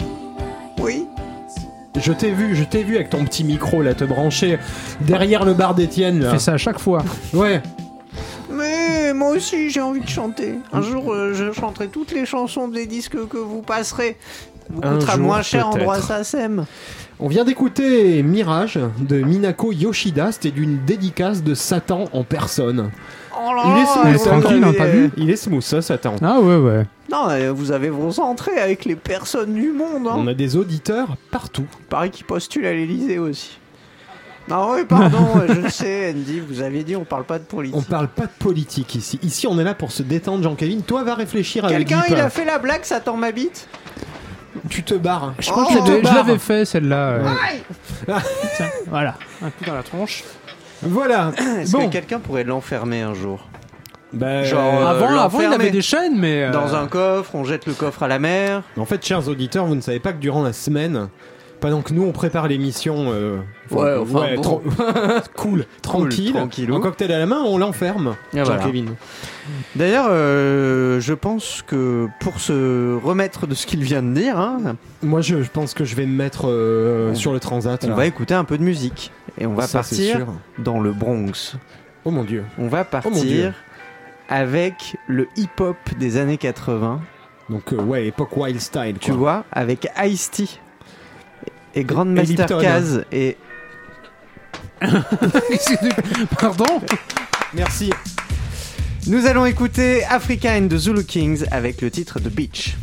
S9: Oui.
S2: Je t'ai vu, je t'ai vu avec ton petit micro là te brancher derrière le bar d'Étienne là.
S4: Fais ça à chaque fois.
S2: Ouais.
S9: Mais moi aussi j'ai envie de chanter. Un jour euh, je chanterai toutes les chansons des disques que vous passerez. Vous
S2: Un
S9: coûtera
S2: jour,
S9: moins cher en
S2: peut-être.
S9: droit SACEM.
S2: On vient d'écouter Mirage de Minako Yoshida, c'était d'une dédicace de Satan en personne.
S9: Oh là
S2: Il est smooth, hein,
S4: tranquille,
S9: avez-
S4: hein, t'as vu
S2: Il est smooth ça, Satan.
S4: Ah ouais, ouais.
S9: Non, euh, vous avez vos entrées avec les personnes du monde. Hein.
S2: On a des auditeurs partout.
S9: Pareil qui postulent à l'Elysée aussi. Non, oui, pardon, je sais, Andy, vous aviez dit on parle pas de politique.
S2: On parle pas de politique ici. Ici, on est là pour se détendre, Jean-Kévin. Toi, va réfléchir avec
S9: Quelqu'un, il a fait la blague, Satan m'habite
S2: Tu te barres.
S4: Je crois
S9: Oh,
S4: que je l'avais- je
S2: barre.
S4: l'avais fait celle-là. euh.
S2: Ah.
S4: Tiens, voilà. Un coup dans la tronche.
S2: Voilà.
S9: Est-ce
S2: bon.
S9: que quelqu'un pourrait l'enfermer un jour
S2: Bah,
S9: Genre,
S2: euh,
S4: avant, avant, il avait des chaînes, mais. euh,
S9: Dans un coffre, on jette le coffre à la mer.
S2: En fait, chers auditeurs, vous ne savez pas que durant la semaine, pendant que nous on prépare l'émission, euh,
S9: Ouais, enfin, bon.
S2: tran- cool, tranquille,
S9: tranquillou.
S2: en cocktail à la main, on l'enferme.
S9: Et voilà.
S2: Jean-Kévin.
S9: D'ailleurs, euh, je pense que pour se remettre de ce qu'il vient de dire, hein,
S2: Moi, je, je pense que je vais me mettre euh,
S9: On-
S2: sur le transat.
S9: on
S2: là.
S9: va écouter un peu de musique. Et on va
S2: Ça,
S9: partir dans le Bronx.
S2: Oh mon dieu.
S9: On va
S2: Oh
S9: partir avec le hip-hop des années 80.
S2: Donc euh, ouais, époque wild style.
S9: Tu vois, avec Ice-T et Grandmaster. Caz et
S4: Pardon
S2: Merci.
S9: nous allons écouter Africa and the Zulu Kings avec le titre The Beach.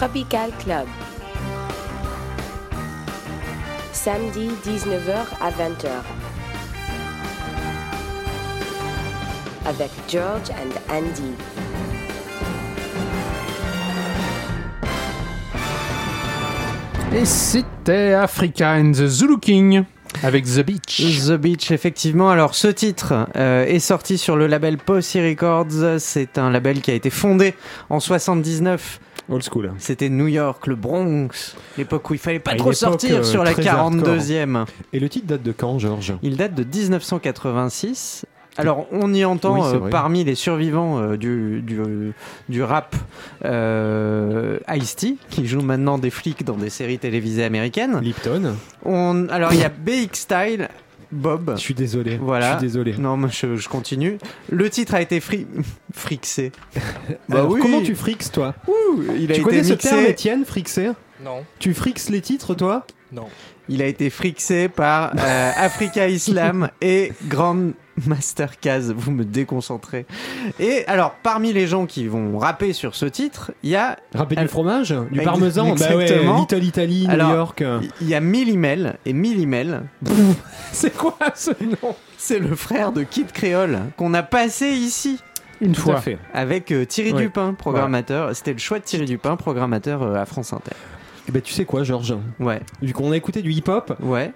S3: Tropical Club. Samedi 19h à 20h. Avec George and Andy.
S4: Et c'était Africa and the Zulu King avec The Beach.
S1: The Beach, effectivement. Alors, ce titre euh, est sorti sur le label Posse Records. C'est un label qui a été fondé en 79.
S2: Old school.
S1: C'était New York, le Bronx, l'époque où il fallait pas
S2: À
S1: trop sortir
S2: euh,
S1: sur la
S2: très
S1: 42e.
S2: Et le titre date de quand, Georges?
S1: Il date de 1986. Alors, on y entend
S2: Oui,
S1: euh, parmi les survivants euh, du, du, du rap euh, Ice-T, qui joue maintenant des flics dans des séries télévisées américaines.
S2: Lipton.
S1: On, alors, il y a BX Style, Bob.
S2: Je suis désolé.
S1: Voilà.
S2: Je suis désolé.
S1: Non, mais je, je continue. Le titre a été fri... frixé. Bah
S2: Alors,
S1: oui.
S2: Comment tu frixes, toi
S1: Ouh, il a
S2: Tu
S1: été
S2: connais ce
S1: mixé.
S2: terme, Étienne, frixer
S5: Non,
S2: Tu frixes les titres, toi
S5: non.
S1: Il a été frixé par euh, Africa Islam et Grand Master Kaz. Vous me déconcentrez. Et alors, parmi les gens qui vont rapper sur ce titre, il y a
S2: Rapper du fromage Du
S1: Ex-
S2: parmesan Bah ouais,
S1: exactement.
S2: Little Italy, New
S1: Alors,
S2: York.
S1: il y a Millimel et Millimel.
S2: C'est quoi ce nom?
S1: C'est le frère de Kid Creole qu'on a passé ici
S4: Une
S2: Tout à
S4: fois.
S2: fait.
S1: avec euh, Thierry
S2: Ouais.
S1: Dupin, programmateur. C'était le choix de Thierry Dupin, programmateur euh, à France Inter.
S2: Eh ben, tu sais quoi, Georges?
S1: Ouais,
S2: Vu qu'on a écouté du hip-hop,
S1: ouais.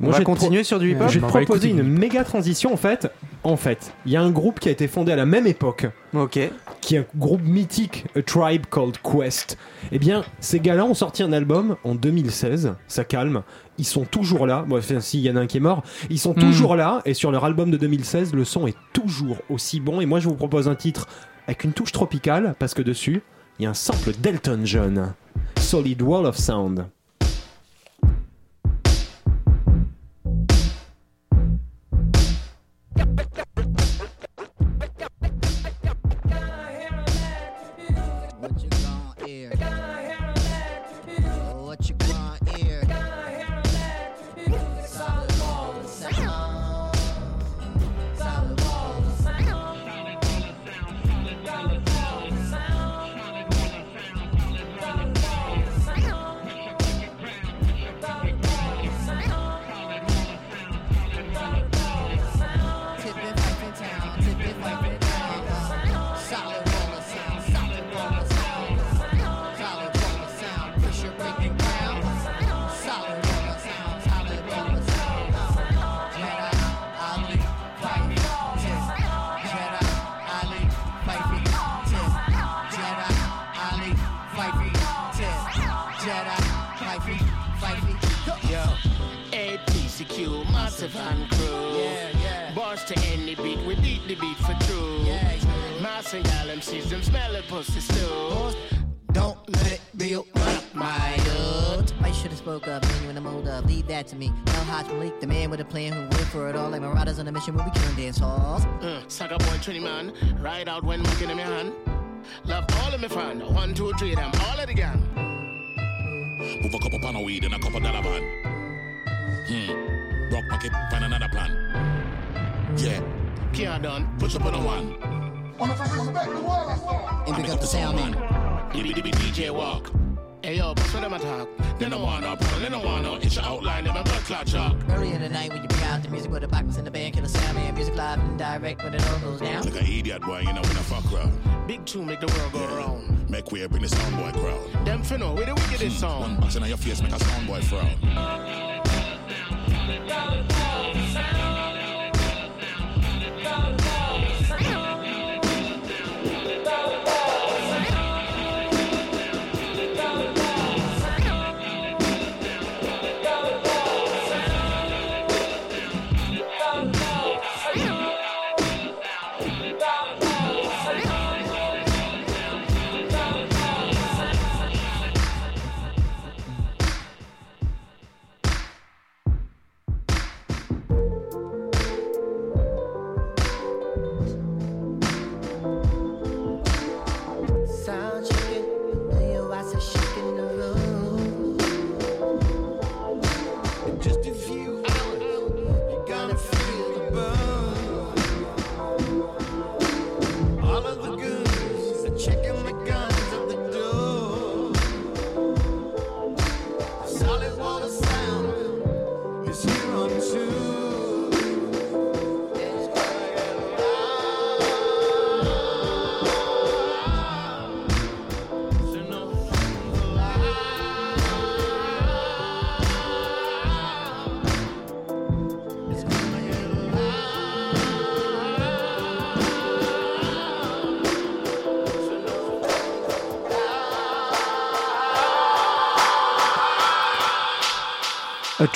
S1: On
S2: Moi,
S1: va
S2: je vais te pro-
S1: continuer sur du hip-hop.
S2: je vais te
S4: on va
S2: proposer une méga transition en fait. En fait, il y a un groupe qui a été fondé à la même époque,
S1: Ok.
S2: qui est un groupe mythique, A Tribe Called Quest. Eh bien, ces gars-là ont sorti un album en 2016, ça calme. Ils sont toujours là. Bon, enfin, s'il y en a un qui est mort, ils sont
S4: Hmm.
S2: toujours là. Et sur leur album de 2016, le son est toujours aussi bon. Et moi, je vous propose un titre avec une touche tropicale, parce que dessus, il y a un sample d'Elton John. Solid Wall of Sound.
S10: Yeah.
S11: Mass and gal MCs, them smell the pussy stew.
S10: Don't let it build up my youth. I should have spoke up, man, when I'm old up. Leave that to me. El Haj Malik, the man with a plan who went for it all. Like marauders on a mission where we killing dance halls.
S11: Uh, Saga boy, Trini man, ride out when looking in my hand. Love all of me fan, one, two, three, them all of the gang.
S12: Move a couple pound of weed in a couple dollar van. Hmm. Broke pocket, find another plan. Yeah.
S11: Can't done, push up on a one.
S10: And pick up the sound man.
S11: Dibby dibby DJ walk. Hey yo, bust for them attack. They don't want no problem, they don't want no itch outline, them a blood clot chalk.
S10: Early in the night when you bring out the music with the box in the band, kill the sound man. Music live and direct when it all goes down.
S12: Like an idiot boy, you know, when I fuck around.
S11: Big two make the world go round.
S12: Make way, bring the sound boy crowd.
S11: Them finna with the wickedest song.
S12: One box in your face, make a sound boy frown.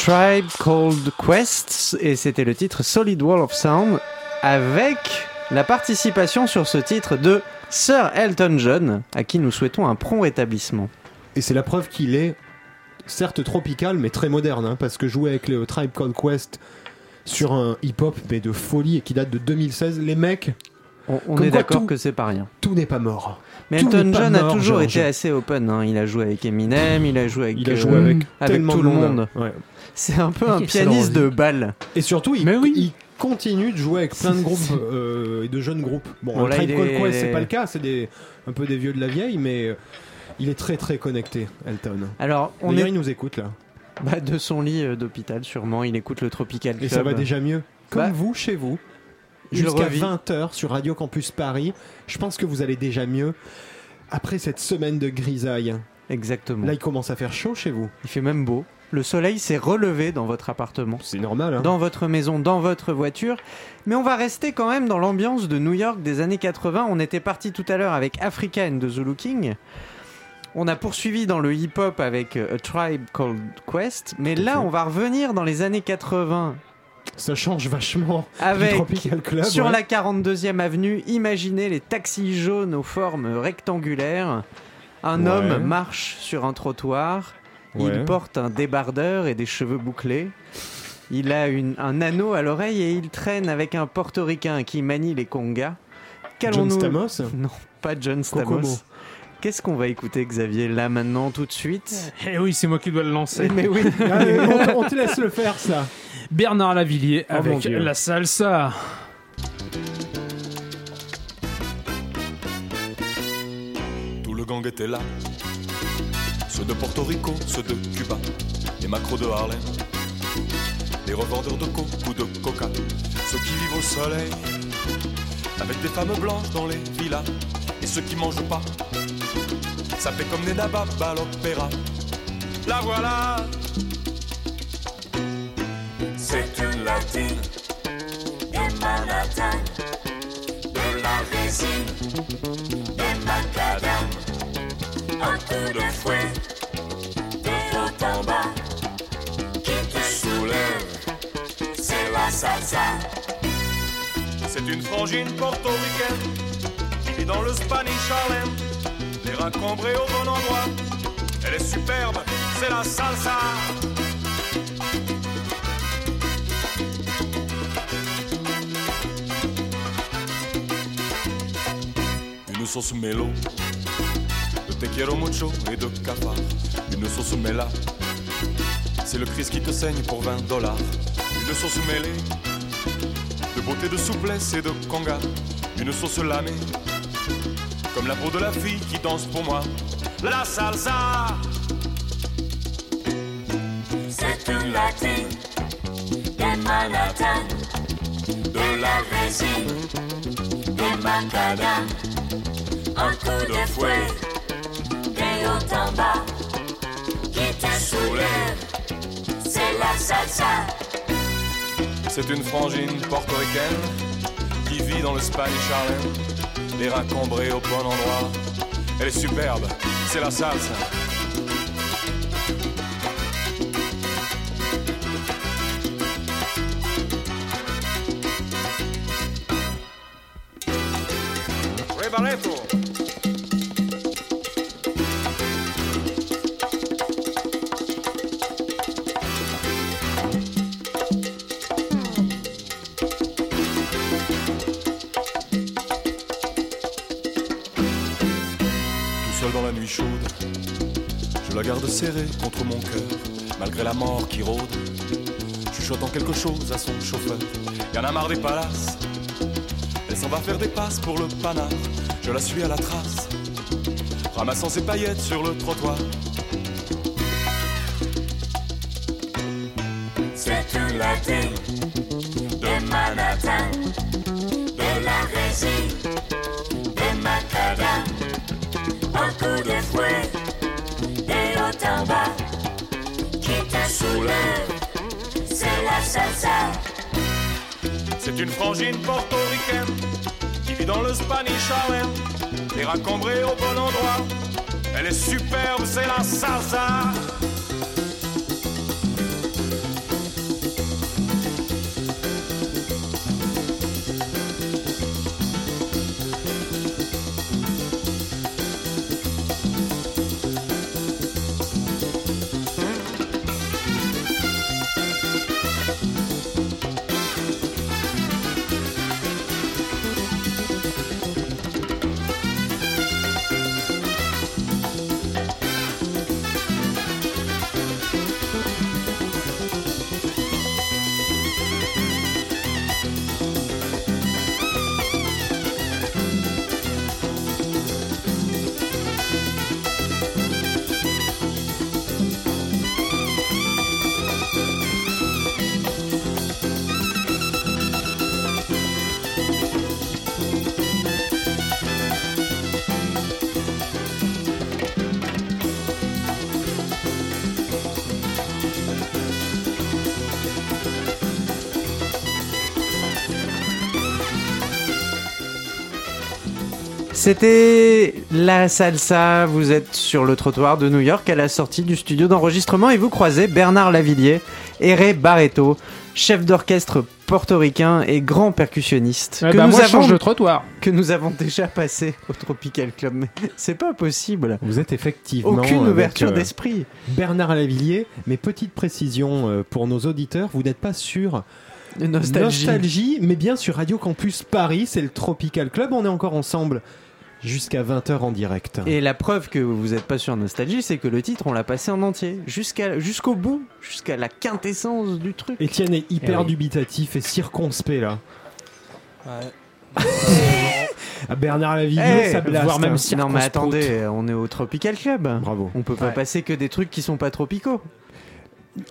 S1: Tribe Called Quest et c'était le titre Solid Wall of Sound avec la participation sur ce titre de Sir Elton John à qui nous souhaitons un prompt rétablissement.
S2: Et c'est la preuve qu'il est certes tropical mais très moderne hein, parce que jouer avec le Tribe Called Quest sur un hip-hop mais de folie et qui date de 2016, les mecs,
S1: On, on
S2: Comme
S1: est d'accord que c'est pas rien.
S2: tout n'est pas mort.
S1: Mais
S2: Tout
S1: Elton John a toujours
S2: George.
S1: été assez open. hein. Il a joué avec Eminem, il a joué avec,
S2: Il a
S1: euh,
S2: joué avec,
S1: avec tout le
S2: monde. Ouais.
S1: C'est un peu un pianiste de
S2: leur vie.
S1: bal.
S2: Et surtout, il,
S4: Mais oui.
S2: il continue de jouer avec plein de groupes euh, et de jeunes groupes. Bon,
S1: Bon, là,
S2: Tribe Called Quest, c'est pas le cas, c'est des, un peu des vieux de la vieille, mais euh, il est très très connecté, Elton.
S1: Alors, on
S2: D'ailleurs,
S1: est
S2: il nous écoute là.
S1: bah, de son lit d'hôpital, sûrement. Il écoute le Tropical Club.
S2: Et ça va déjà mieux. Comme
S1: Bah,
S2: vous, chez vous, jusqu'à
S1: revit.
S2: 20h sur Radio Campus Paris. Je pense que vous allez déjà mieux. Après cette semaine de grisaille,
S1: Exactement.
S2: là il commence à faire chaud chez vous.
S1: Il fait même beau. Le soleil s'est relevé dans votre appartement,
S2: C'est normal, hein
S1: dans votre maison, dans votre voiture. Mais on va rester quand même dans l'ambiance de New York des années 80. On était parti tout à l'heure avec Africa and the Zulu King. On a poursuivi dans le hip-hop avec euh, A Tribe Called Quest. Mais là, on va revenir dans les années 80
S2: Ça change vachement
S1: avec
S2: du Tropical Club.
S1: sur
S2: ouais.
S1: la 42e avenue, imaginez les taxis jaunes aux formes rectangulaires. Un
S2: Ouais.
S1: homme marche sur un trottoir.
S2: Ouais.
S1: Il porte un débardeur et des cheveux bouclés. Il a une- un anneau à l'oreille et il traîne avec un portoricain qui manie les congas.
S2: John
S1: Qu'allons-nous-
S2: Stamos?
S1: Non, pas John Stamos.
S2: Kokomo.
S1: Qu'est-ce qu'on va écouter, Xavier, là, maintenant, tout de suite?
S4: Eh oui, c'est moi qui dois le lancer.
S1: Mais oui,
S2: Allez, on, on te laisse le faire ça.
S4: Bernard Lavillier
S2: Oh,
S4: avec la salsa.
S13: Tout le gang était là. Ceux de Porto Rico, ceux de Cuba, les macros de Harlem, les revendeurs de coke ou de coca, ceux qui vivent au soleil, avec des femmes blanches dans les villas, et ceux qui mangent pas, ça fait comme des nababs à l'opéra. La voilà, c'est une latine, et Manhattan, de la résine, des macadam, un coup de fouet, de haut en bas, qui te soulève, c'est la salsa. C'est une frangine portoricaine qui vit dans le Spanish Harlem, les reins cambrés au bon endroit. Elle est superbe, c'est la salsa. Sauce mélo, de te quiero mucho et de cafard. Une sauce méla, c'est le Christ qui te saigne pour 20 dollars. Une sauce mêlée, de beauté, de souplesse et de conga. Une sauce lamée, comme la peau de la fille qui danse pour moi. La salsa, c'est une latine, des Manhattan, de la résine, des macadam, un coup de fouet, des hauts en bas, qui te soulève, c'est la salsa. C'est une frangine portoricaine qui vit dans le Spanish Harlem, les cambrés au bon endroit. Elle est superbe, c'est la salsa. Quelque chose à son chauffeur, y en a marre des palaces. Elle s'en va faire des passes pour le panard, je la suis à la trace, ramassant ses paillettes sur le trottoir. C'est une latine de Manhattan, de la résine, des macadam, un coup de fouet, et au en bas, qui te la. C'est une frangine portoricaine qui vit dans le Spanish Harlem, les reins cambrés au bon endroit. Elle est superbe, c'est la salsa.
S1: C'était la salsa. Vous êtes sur le trottoir de New York à la sortie du studio d'enregistrement et vous croisez Bernard Lavillier et Ray Barreto, chef d'orchestre portoricain et grand percussionniste.
S4: Eh ben, moi, je change de trottoir.
S1: Que nous avons déjà passé au Tropical Club. Mais c'est pas possible.
S2: Vous êtes effectivement.
S1: Aucune ouverture
S2: euh,
S1: d'esprit.
S2: Bernard Lavillier, mais petite précision euh, pour nos auditeurs, vous n'êtes pas sur
S1: nostalgie.
S2: Nostalgie, mais bien sur Radio Campus Paris, c'est le Tropical Club, on est encore ensemble jusqu'à 20h en direct.
S1: Et la preuve que vous n'êtes pas sur Nostalgie, c'est que le titre, on l'a passé en entier. Jusqu'à, jusqu'au bout. Jusqu'à la quintessence du truc.
S2: Étienne est hyper
S1: Eh oui.
S2: dubitatif et circonspect là.
S5: Ouais.
S2: À Bernard Lavillier,
S1: Eh,
S2: ça blaste.
S4: voire même
S2: hein.
S1: Non mais attendez, on est au Tropical Club.
S2: Bravo.
S1: On peut pas
S4: Ouais.
S1: passer que des trucs qui sont pas tropicaux.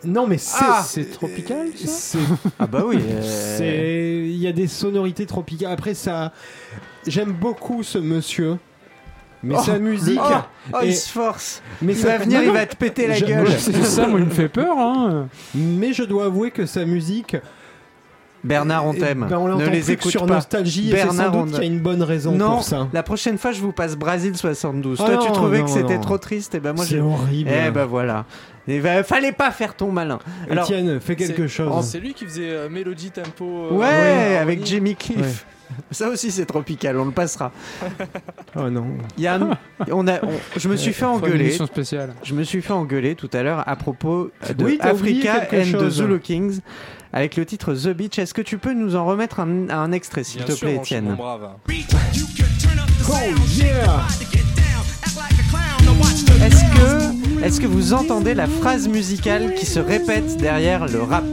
S2: Non mais c'est
S1: Ah,
S4: C'est tropical, ça?
S1: Ah bah oui. euh,
S2: il y a des sonorités tropicales. Après ça j'aime beaucoup ce monsieur. Mais
S1: Oh,
S2: sa musique
S1: Oh, oh,
S2: et-
S1: il se force.
S2: mais
S1: il
S2: ça-
S1: va venir,
S2: non,
S1: il va te péter la
S2: Je-
S1: gueule.
S4: C'est ça, moi, il me fait peur. Hein.
S2: mais je dois avouer que sa musique
S1: Bernard, on
S2: eh
S1: t'aime.
S2: ben, on
S1: ne les écoute
S2: sur
S1: pas.
S2: nostalgie
S1: Bernard,
S2: sans
S1: on-
S2: doute qu'il y a une bonne raison
S1: Non,
S2: pour ça.
S1: la prochaine fois, je vous passe Brésil 72.
S2: Oh
S1: Toi, tu
S2: non,
S1: trouvais
S2: non,
S1: que c'était trop triste. Et ben moi,
S2: c'est horrible.
S1: Eh ben voilà. Il va- fallait pas faire ton malin. Alors,
S2: Étienne, fais quelque chose.
S5: C'est lui qui faisait euh, Mélodie Tempo. euh,
S1: ouais, avec Jimmy Cliff. Ça aussi, c'est tropical. On le passera.
S2: Oh non.
S1: Il y a un- on a, on- je me suis fait engueuler.
S4: émission spéciale.
S1: Je me suis fait engueuler tout à l'heure à propos de
S2: Oui, t'as oublié
S1: Africa
S2: quelque
S1: and the
S2: chose.
S1: Zulu Kings avec le titre The Beach. Est-ce que tu peux nous en remettre un, un extrait, s'il
S5: Bien
S1: te
S5: sûr,
S1: plaît,
S5: mon ch- mon
S1: Étienne
S5: brave.
S2: Oh yeah
S1: Est-ce que, est-ce que vous entendez la phrase musicale qui se répète derrière le rap?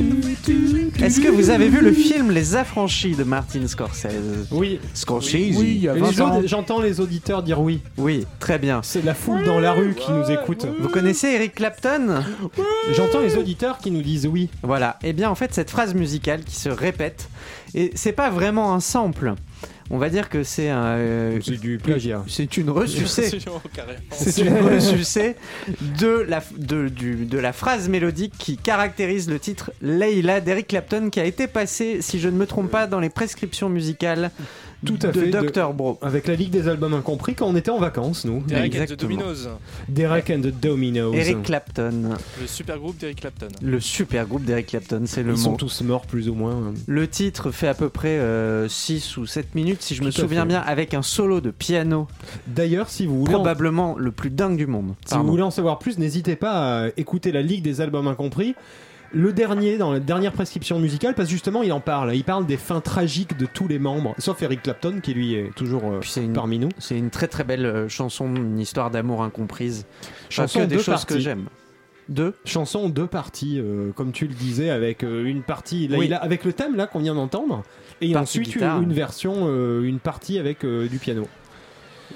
S1: Est-ce que vous avez vu le film Les Affranchis de Martin Scorsese
S2: Oui.
S1: Scorsese
S4: Oui, il y a
S2: Et
S4: 20
S2: les
S4: ans.
S2: autres- J'entends les auditeurs dire oui.
S1: Oui, très bien.
S2: C'est la foule dans la rue qui nous écoute.
S1: Vous connaissez Eric Clapton
S2: J'entends les auditeurs qui nous disent oui.
S1: Voilà. Et bien en fait cette phrase musicale qui se répète et c'est pas vraiment un sample. On va dire que c'est un. euh,
S2: C'est du plagiat.
S1: c'est une ressucée. C'est une ressucée de la, de, du- de la phrase mélodique qui caractérise le titre Leila d'Eric Clapton qui a été passé, si je ne me trompe pas, dans les prescriptions musicales
S2: Tout à
S1: de
S2: fait,
S1: Dr. Bro.
S2: Avec la Ligue des albums incompris quand on était en vacances, nous.
S5: Derek and the. Dominos.
S2: Derek and the Dominos.
S1: Eric Clapton,
S5: Le super groupe d'Eric Clapton.
S1: le super groupe d'Eric Clapton, c'est le
S2: Ils sont
S1: mot.
S2: tous morts plus ou moins.
S1: Le titre fait à peu près 6 ou 7 minutes, si je me
S2: Tout
S1: souviens
S2: fait.
S1: bien, avec un solo de piano,
S2: D'ailleurs, si vous voulez en-
S1: probablement le plus dingue du monde.
S2: Si vous voulez en savoir plus, n'hésitez pas à écouter la Ligue des albums incompris. Le dernier, dans la dernière prescription musicale, parce que justement, il en parle. Il parle des fins tragiques de tous les membres, sauf Eric Clapton, qui lui est toujours euh,
S1: Puis c'est une,
S2: parmi nous.
S1: c'est une très très belle euh, chanson, une histoire d'amour incomprise.
S2: Chanson
S1: que des
S2: deux
S1: choses que
S2: parties.
S1: j'aime. Deux?
S2: Chanson en deux parties, euh, comme tu le disais, avec euh, une partie, là,
S1: Oui.
S2: il a- avec le thème là qu'on vient d'entendre, et
S1: Partie
S2: ensuite une,
S1: guitare.
S2: une version, euh, une partie avec euh, du piano.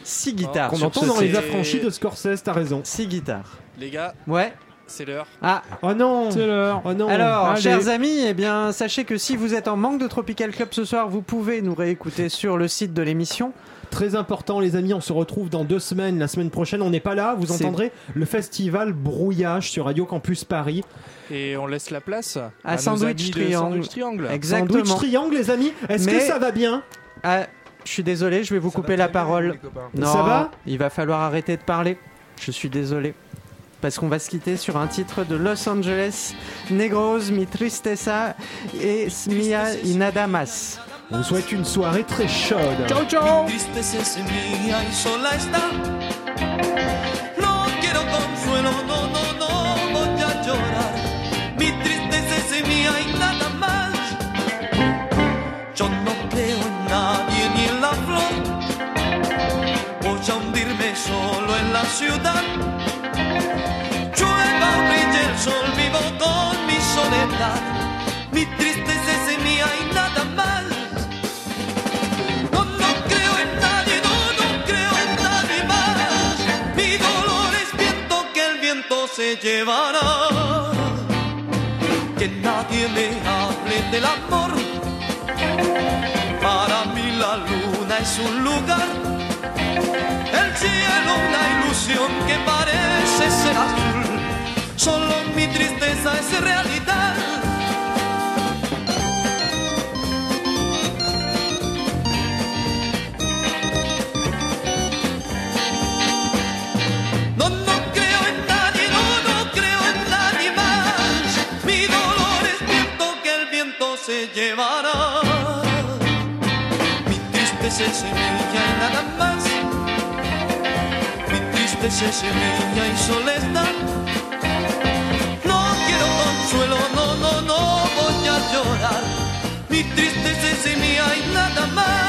S1: Six guitares.
S2: Qu'on entend dans les affranchis de Scorsese, t'as raison.
S1: Six guitares.
S5: Les gars,
S1: Ouais.
S5: C'est l'heure.
S1: Ah,
S2: Oh non
S4: C'est l'heure.
S2: Oh non
S1: alors,
S4: allez.
S1: chers amis, eh bien, sachez que si vous êtes en manque de Tropical Club ce soir, vous pouvez nous réécouter sur le site de l'émission.
S2: Très important, les amis, on se retrouve dans deux semaines. La semaine prochaine, on n'est pas là. Vous entendrez le festival Brouillage sur Radio Campus Paris.
S5: Et on laisse la place
S1: À Sandwich
S5: amis de
S1: Triangle.
S5: Sandwich Triangle.
S1: Exactement.
S2: Sandwich Triangle, les amis. Est-ce que ça va bien?
S1: Ah, je suis désolé, je vais vous couper la parole. Non,
S2: Ça va?
S1: il va falloir arrêter de parler. Je suis désolé. Parce qu'on va se quitter sur un titre de Los Angeles, Negros, Mi Tristeza et Mia y Nada Más.
S2: On vous souhaite une soirée très chaude.
S4: Ciao, ciao.
S14: Tristeza Que nadie me hable del amor. Para mí la luna es un lugar. El cielo una ilusión que parece ser azul. Solo mi tristeza es realidad. Tristeza es semilla y nada más. Mi tristeza es semilla y soledad. No quiero consuelo, no, no, no voy a llorar. Mi tristeza es semilla y nada más.